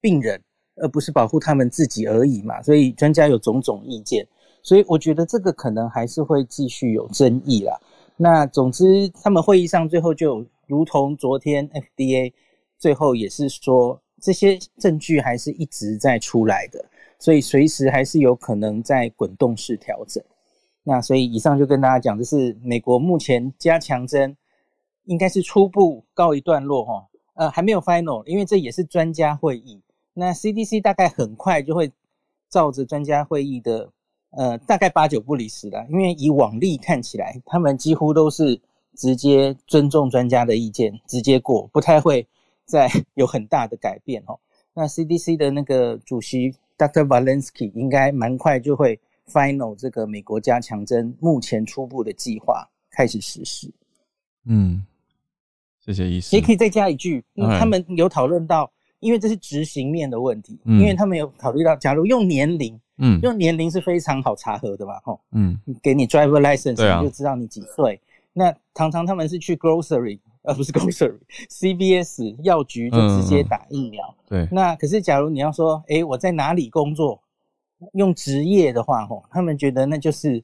病人。而不是保护他们自己而已嘛，所以专家有种种意见，所以我觉得这个可能还是会继续有争议啦。那总之，他们会议上最后就如同昨天 FDA 最后也是说，这些证据还是一直在出来的，所以随时还是有可能在滚动式调整。那所以以上就跟大家讲，这是美国目前加强针应该是初步告一段落哈，呃，还没有 final，因为这也是专家会议。那 CDC 大概很快就会照着专家会议的，呃，大概八九不离十了，因为以往例看起来，他们几乎都是直接尊重专家的意见，直接过，不太会再有很大的改变哦。那 CDC 的那个主席 Dr. Valensky 应该蛮快就会 final 这个美国加强针目前初步的计划开始实施。嗯，谢谢医师。也可以再加一句，他们有讨论到，因为这是执行面的问题，因为他们有考虑到，假如用年龄，嗯，用年龄是非常好查核的嘛，吼，嗯，给你 driver license 你就知道你几岁。那常常他们是去 grocery，而不是 grocery，CVS 药局就直接打疫苗。对。那可是假如你要说，哎，我在哪里工作，用职业的话，吼，他们觉得那就是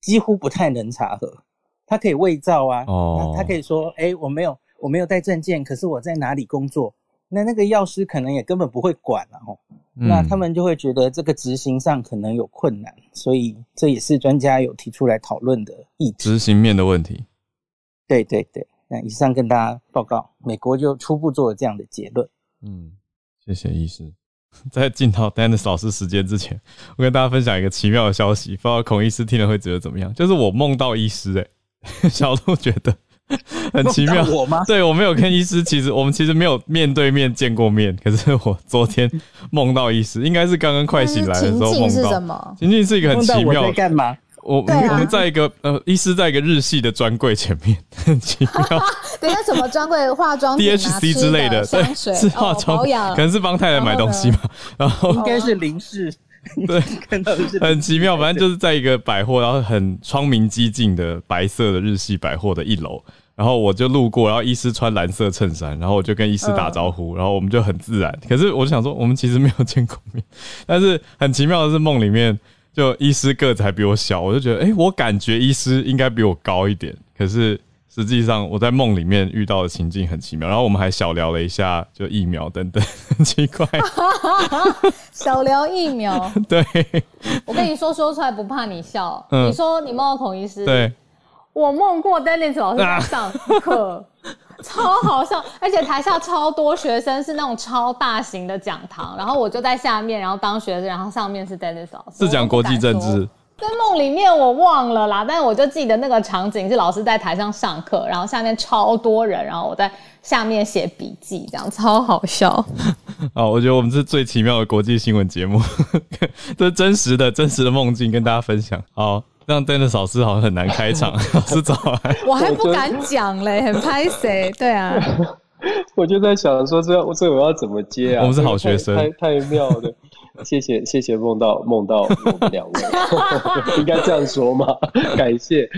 几乎不太能查核。他可以伪造啊，哦，他可以说，哎，我没有，我没有带证件，可是我在哪里工作？那那个药师可能也根本不会管了，吼。那他们就会觉得这个执行上可能有困难，所以这也是专家有提出来讨论的议题。执行面的问题。对对对，那以上跟大家报告，美国就初步做了这样的结论。嗯，谢谢医师。在进到 Dennis 老师时间之前，我跟大家分享一个奇妙的消息，不知道孔医师听了会觉得怎么样？就是我梦到医师，哎，小鹿觉得。很奇妙，我吗？对我没有跟医师，其实我们其实没有面对面见过面。可是我昨天梦到医师，应该是刚刚快醒来的时候梦到。情境是一个很奇妙。在干嘛？我我们在一个呃，医师在一个日系的专柜前面，很奇妙。等下什么专柜？化妆 DHC 之类的，对，是化妆保养，可能是帮太太买东西嘛。然后应该是零式。对，很奇妙。反正就是在一个百货，然后很窗明几净的白色的日系百货的一楼。然后我就路过，然后医师穿蓝色衬衫，然后我就跟医师打招呼，然后我们就很自然。可是我就想说，我们其实没有见过面，但是很奇妙的是，梦里面就医师个子还比我小，我就觉得，哎，我感觉医师应该比我高一点。可是实际上我在梦里面遇到的情境很奇妙，然后我们还小聊了一下，就疫苗等等，很奇怪。小聊疫苗，对。我跟你说，说出来不怕你笑。你说你梦到孔医师，对。我梦过 Dennis 老师在上课，超好笑，而且台下超多学生，是那种超大型的讲堂，然后我就在下面，然后当学生，然后上面是 Dennis 老师，是讲国际政治。在梦里面我忘了啦，但是我就记得那个场景是老师在台上上课，然后下面超多人，然后我在下面写笔记，这样超好笑。啊，我觉得我们是最奇妙的国际新闻节目，这是真实的真实的梦境跟大家分享。好。让 Dennis 老师好像很难开场，老师早安。我还不敢讲嘞，很拍谁？对啊，我就在想说，这这我要怎么接啊？我们是好学生，太太妙了。谢谢谢谢梦到梦到我们两位，应该这样说嘛？感谢，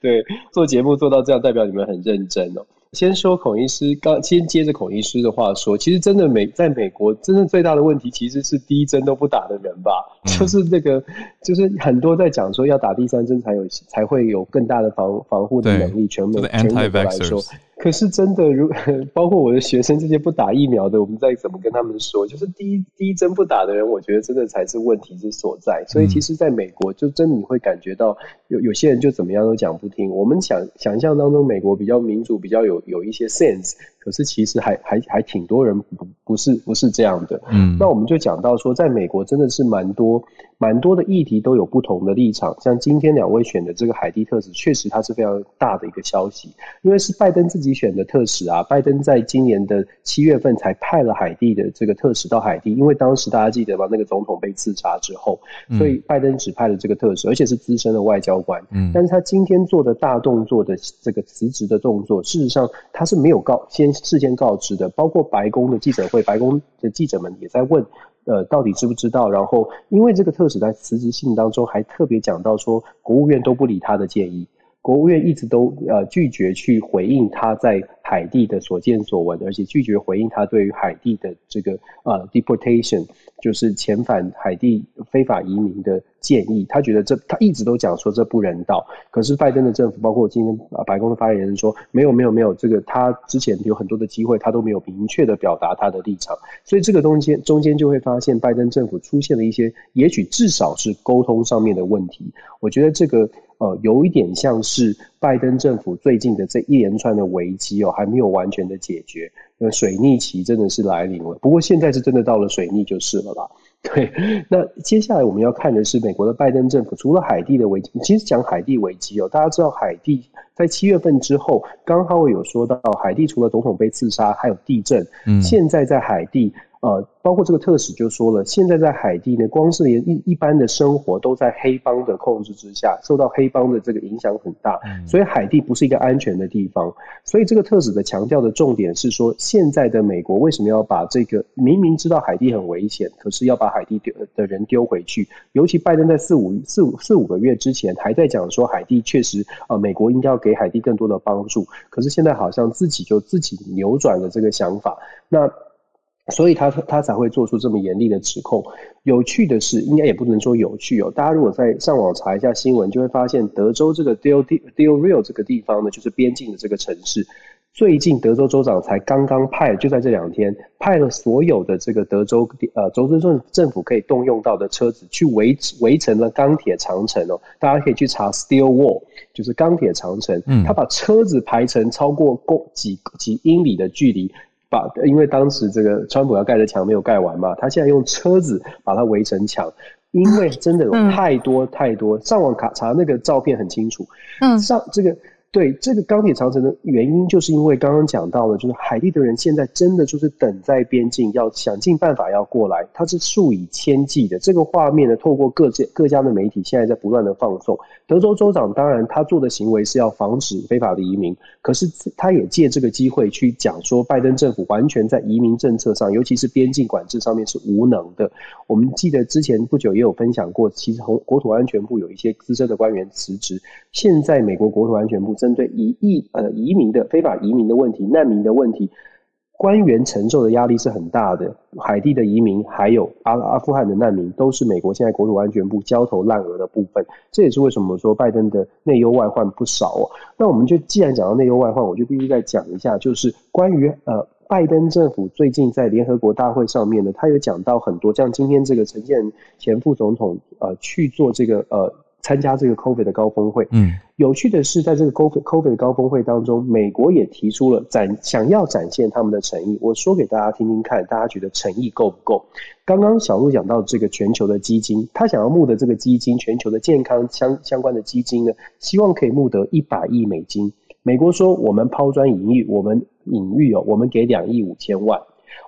对，做节目做到这样，代表你们很认真哦。先说孔医师，刚先接着孔医师的话说，其实真的美在美国，真正最大的问题其实是第一针都不打的人吧？就是那个，就是很多在讲说要打第三针才有才会有更大的防防护的能力，全美全美来说。可是真的，如 包括我的学生这些不打疫苗的，我们再怎么跟他们说，就是第一第一针不打的人，我觉得真的才是问题之所在。所以其实，在美国，就真的你会感觉到有有些人就怎么样都讲不听。我们想想象当中，美国比较民主，比较有有一些 sense。可是其实还还还挺多人不不是不是这样的，嗯，那我们就讲到说，在美国真的是蛮多蛮多的议题都有不同的立场。像今天两位选的这个海地特使，确实它是非常大的一个消息，因为是拜登自己选的特使啊。拜登在今年的七月份才派了海地的这个特使到海地，因为当时大家记得吧？那个总统被刺杀之后，所以拜登只派了这个特使，而且是资深的外交官。嗯，但是他今天做的大动作的这个辞职的动作，事实上他是没有告先。事先告知的，包括白宫的记者会，白宫的记者们也在问，呃，到底知不知道？然后，因为这个特使在辞职信当中还特别讲到说，国务院都不理他的建议，国务院一直都呃拒绝去回应他在海地的所见所闻，而且拒绝回应他对于海地的这个呃 deportation，就是遣返海地非法移民的。建议他觉得这他一直都讲说这不人道，可是拜登的政府包括今天啊白宫的发言人说没有没有没有这个他之前有很多的机会他都没有明确的表达他的立场，所以这个中间中间就会发现拜登政府出现了一些也许至少是沟通上面的问题，我觉得这个呃有一点像是拜登政府最近的这一连串的危机哦还没有完全的解决，那水逆期真的是来临了，不过现在是真的到了水逆就是了啦。对，那接下来我们要看的是美国的拜登政府，除了海地的危机，其实讲海地危机哦，大家知道海地在七月份之后，刚好我有说到海地除了总统被刺杀，还有地震，嗯，现在在海地。呃，包括这个特使就说了，现在在海地呢，光是连一一般的生活都在黑帮的控制之下，受到黑帮的这个影响很大，所以海地不是一个安全的地方。所以这个特使的强调的重点是说，现在的美国为什么要把这个明明知道海地很危险，可是要把海地丢的人丢回去？尤其拜登在四五四五四五个月之前还在讲说海地确实呃，美国应该要给海地更多的帮助，可是现在好像自己就自己扭转了这个想法。那所以他他才会做出这么严厉的指控。有趣的是，应该也不能说有趣哦。大家如果在上网查一下新闻，就会发现德州这个 Del Del Rio 这个地方呢，就是边境的这个城市。最近德州州长才刚刚派，就在这两天派了所有的这个德州呃州政政府可以动用到的车子去围围成了钢铁长城哦。大家可以去查 Steel Wall，就是钢铁长城。嗯，他把车子排成超过公几几英里的距离。把，因为当时这个川普要盖的墙没有盖完嘛，他现在用车子把它围成墙，因为真的有太多太多，上网卡查那个照片很清楚，嗯，上这个。对这个钢铁长城的原因，就是因为刚刚讲到了，就是海地的人现在真的就是等在边境，要想尽办法要过来，他是数以千计的。这个画面呢，透过各界各家的媒体，现在在不断的放送。德州州长当然他做的行为是要防止非法的移民，可是他也借这个机会去讲说，拜登政府完全在移民政策上，尤其是边境管制上面是无能的。我们记得之前不久也有分享过，其实国土安全部有一些资深的官员辞职，现在美国国土安全部。针对移移呃移民的非法移民的问题、难民的问题，官员承受的压力是很大的。海地的移民还有阿阿富汗的难民，都是美国现在国土安全部焦头烂额的部分。这也是为什么说拜登的内忧外患不少哦。那我们就既然讲到内忧外患，我就必须再讲一下，就是关于呃拜登政府最近在联合国大会上面呢，他有讲到很多，像今天这个陈建前副总统呃去做这个呃。参加这个 COVID 的高峰会，嗯，有趣的是，在这个 COVID COVID 的高峰会当中，美国也提出了展想要展现他们的诚意。我说给大家听听看，大家觉得诚意够不够？刚刚小鹿讲到这个全球的基金，他想要募的这个基金，全球的健康相相关的基金呢，希望可以募得一百亿美金。美国说，我们抛砖引玉，我们引玉哦，我们给两亿五千万。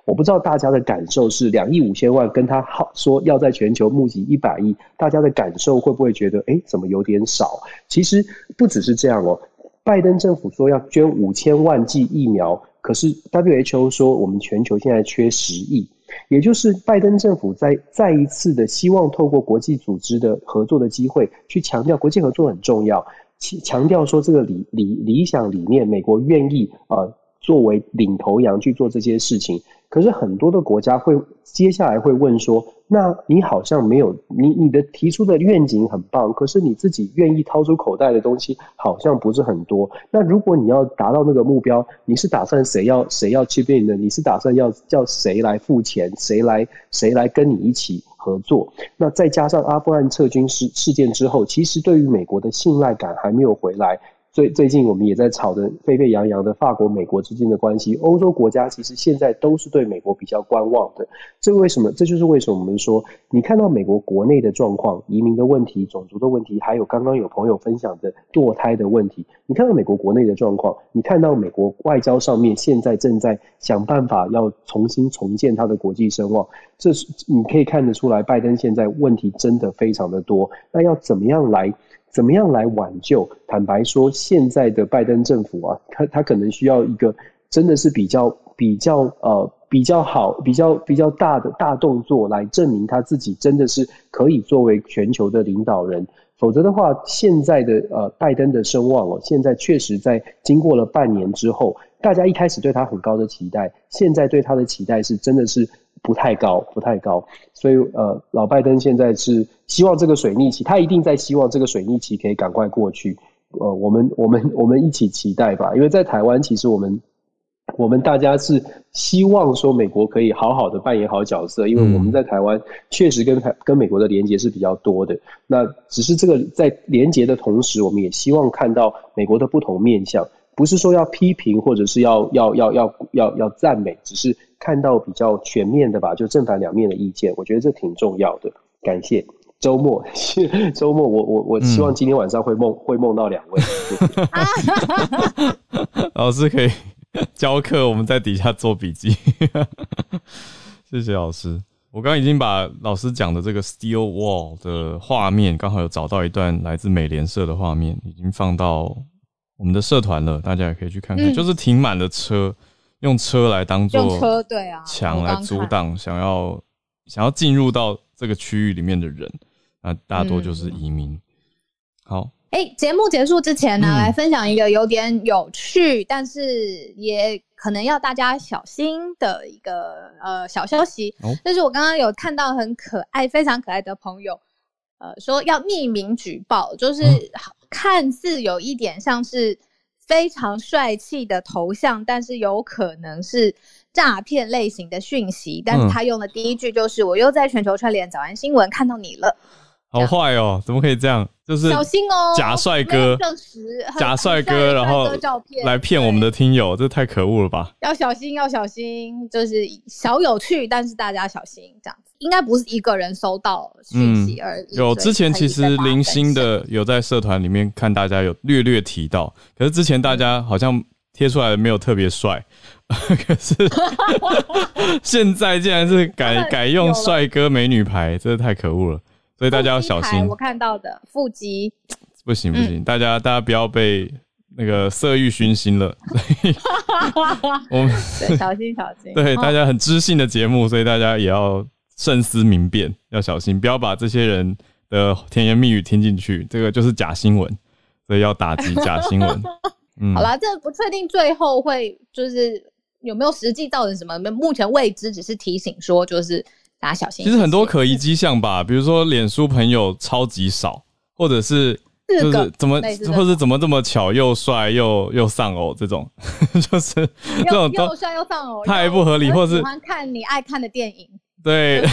我不知道大家的感受是两亿五千万跟他好说要在全球募集一百亿，大家的感受会不会觉得哎怎么有点少？其实不只是这样哦，拜登政府说要捐五千万剂疫苗，可是 WHO 说我们全球现在缺十亿，也就是拜登政府在再一次的希望透过国际组织的合作的机会，去强调国际合作很重要，强强调说这个理理理想理念，美国愿意啊作为领头羊去做这些事情。可是很多的国家会接下来会问说，那你好像没有你你的提出的愿景很棒，可是你自己愿意掏出口袋的东西好像不是很多。那如果你要达到那个目标，你是打算谁要谁要去变呢？你是打算要叫谁来付钱，谁来谁来跟你一起合作？那再加上阿富汗撤军事事件之后，其实对于美国的信赖感还没有回来。最最近我们也在吵得沸沸扬扬的法国美国之间的关系，欧洲国家其实现在都是对美国比较观望的。这为什么？这就是为什么我们说，你看到美国国内的状况、移民的问题、种族的问题，还有刚刚有朋友分享的堕胎的问题，你看到美国国内的状况，你看到美国外交上面现在正在想办法要重新重建它的国际声望，这是你可以看得出来，拜登现在问题真的非常的多。那要怎么样来？怎么样来挽救？坦白说，现在的拜登政府啊，他他可能需要一个真的是比较比较呃比较好、比较比较大的大动作来证明他自己真的是可以作为全球的领导人。否则的话，现在的呃拜登的声望哦，现在确实在经过了半年之后，大家一开始对他很高的期待，现在对他的期待是真的是。不太高，不太高，所以呃，老拜登现在是希望这个水逆期，他一定在希望这个水逆期可以赶快过去。呃，我们我们我们一起期待吧，因为在台湾，其实我们我们大家是希望说美国可以好好的扮演好角色，因为我们在台湾确实跟台跟美国的连接是比较多的。那只是这个在连接的同时，我们也希望看到美国的不同面向。不是说要批评或者是要要要要要要赞美，只是看到比较全面的吧，就正反两面的意见，我觉得这挺重要的。感谢周末，周末我我我希望今天晚上会梦会梦到两位。老师可以教课，我们在底下做笔记。谢谢老师。我刚刚已经把老师讲的这个 Steel Wall 的画面，刚好有找到一段来自美联社的画面，已经放到我们的社团了，大家也可以去看看。就是停满了车，用车来当做车对啊墙来阻挡想要想要进入到这个区域里面的人，那大多就是移民。好。哎，节目结束之前呢，来分享一个有点有趣，但是也可能要大家小心的一个呃小消息。就是我刚刚有看到很可爱、非常可爱的朋友，呃，说要匿名举报，就是看似有一点像是非常帅气的头像，但是有可能是诈骗类型的讯息。但是他用的第一句就是：“我又在全球串联早安新闻看到你了。”好坏哦，怎么可以这样？就是小心哦，假帅哥，假帅哥，然后来骗我们的听友，这太可恶了吧？要小心，要小心，就是小有趣，但是大家小心，这样子应该不是一个人收到讯息而已。有之前其实零星的有在社团里面看大家有略略提到，可是之前大家好像贴出来没有特别帅，可是 现在竟然是改改用帅哥美女牌，真的太可恶了。所以大家要小心。我看到的腹肌不行不行，大家大家不要被那个色欲熏心了。我们 小心小心。对大家很知性的节目，所以大家也要慎思明辨，要小心，不要把这些人的甜言蜜语听进去。这个就是假新闻，所以要打击假新闻。嗯，好啦，这不确定最后会就是有没有实际造成什么，目前未知，只是提醒说就是。大家小心。其实很多可疑迹象吧，比如说脸书朋友超级少，或者是就是怎么，或者怎么这么巧又帅又又丧偶这种，就是这种又帅又丧偶，太不合理，或是喜欢看你爱看的电影，对，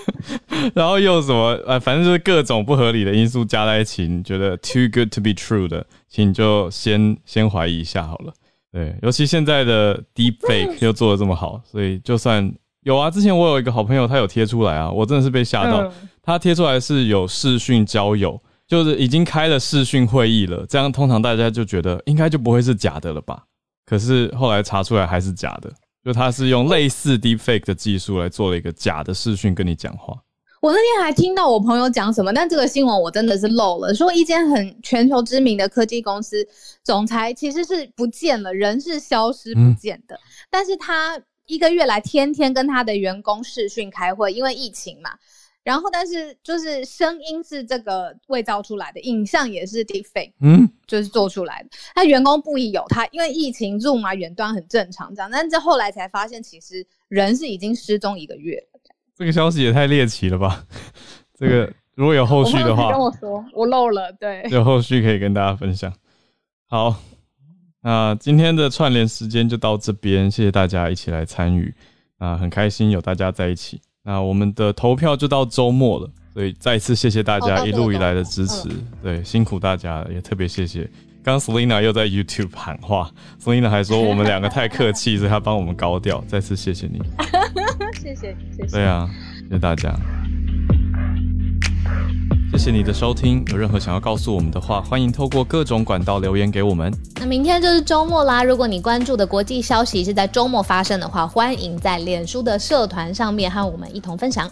然后又什么呃，反正就是各种不合理的因素加在一起，你觉得 too good to be true 的，请就先先怀疑一下好了。对，尤其现在的 deep fake 又做的这么好，所以就算。有啊，之前我有一个好朋友，他有贴出来啊，我真的是被吓到。他贴出来是有视讯交友，就是已经开了视讯会议了，这样通常大家就觉得应该就不会是假的了吧？可是后来查出来还是假的，就他是用类似 deepfake 的技术来做了一个假的视讯跟你讲话。我那天还听到我朋友讲什么，但这个新闻我真的是漏了，说一间很全球知名的科技公司总裁其实是不见了，人是消失不见的，但是他。一个月来，天天跟他的员工视讯开会，因为疫情嘛。然后，但是就是声音是这个伪造出来的，影像也是 deepfake，嗯，就是做出来的。他员工不疑有他，因为疫情 Zoom 嘛，远端很正常这样。但这后来才发现，其实人是已经失踪一个月了。这个消息也太猎奇了吧？这个如果有后续的话，跟我说，我漏了。对，有后续可以跟大家分享。好。那今天的串联时间就到这边，谢谢大家一起来参与，啊，很开心有大家在一起。那我们的投票就到周末了，所以再次谢谢大家一路以来的支持，对，辛苦大家了，也特别谢谢。刚 Selina 又在 YouTube 喊话，Selina 还说我们两个太客气，所以他帮我们高调，再次谢谢你，谢谢谢谢，对啊，谢谢大家。谢谢你的收听，有任何想要告诉我们的话，欢迎透过各种管道留言给我们。那明天就是周末啦，如果你关注的国际消息是在周末发生的话，欢迎在脸书的社团上面和我们一同分享。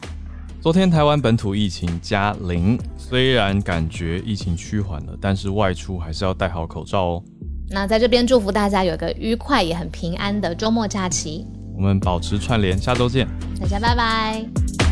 昨天台湾本土疫情加零，虽然感觉疫情趋缓了，但是外出还是要戴好口罩哦。那在这边祝福大家有个愉快也很平安的周末假期。我们保持串联，下周见，大家拜拜。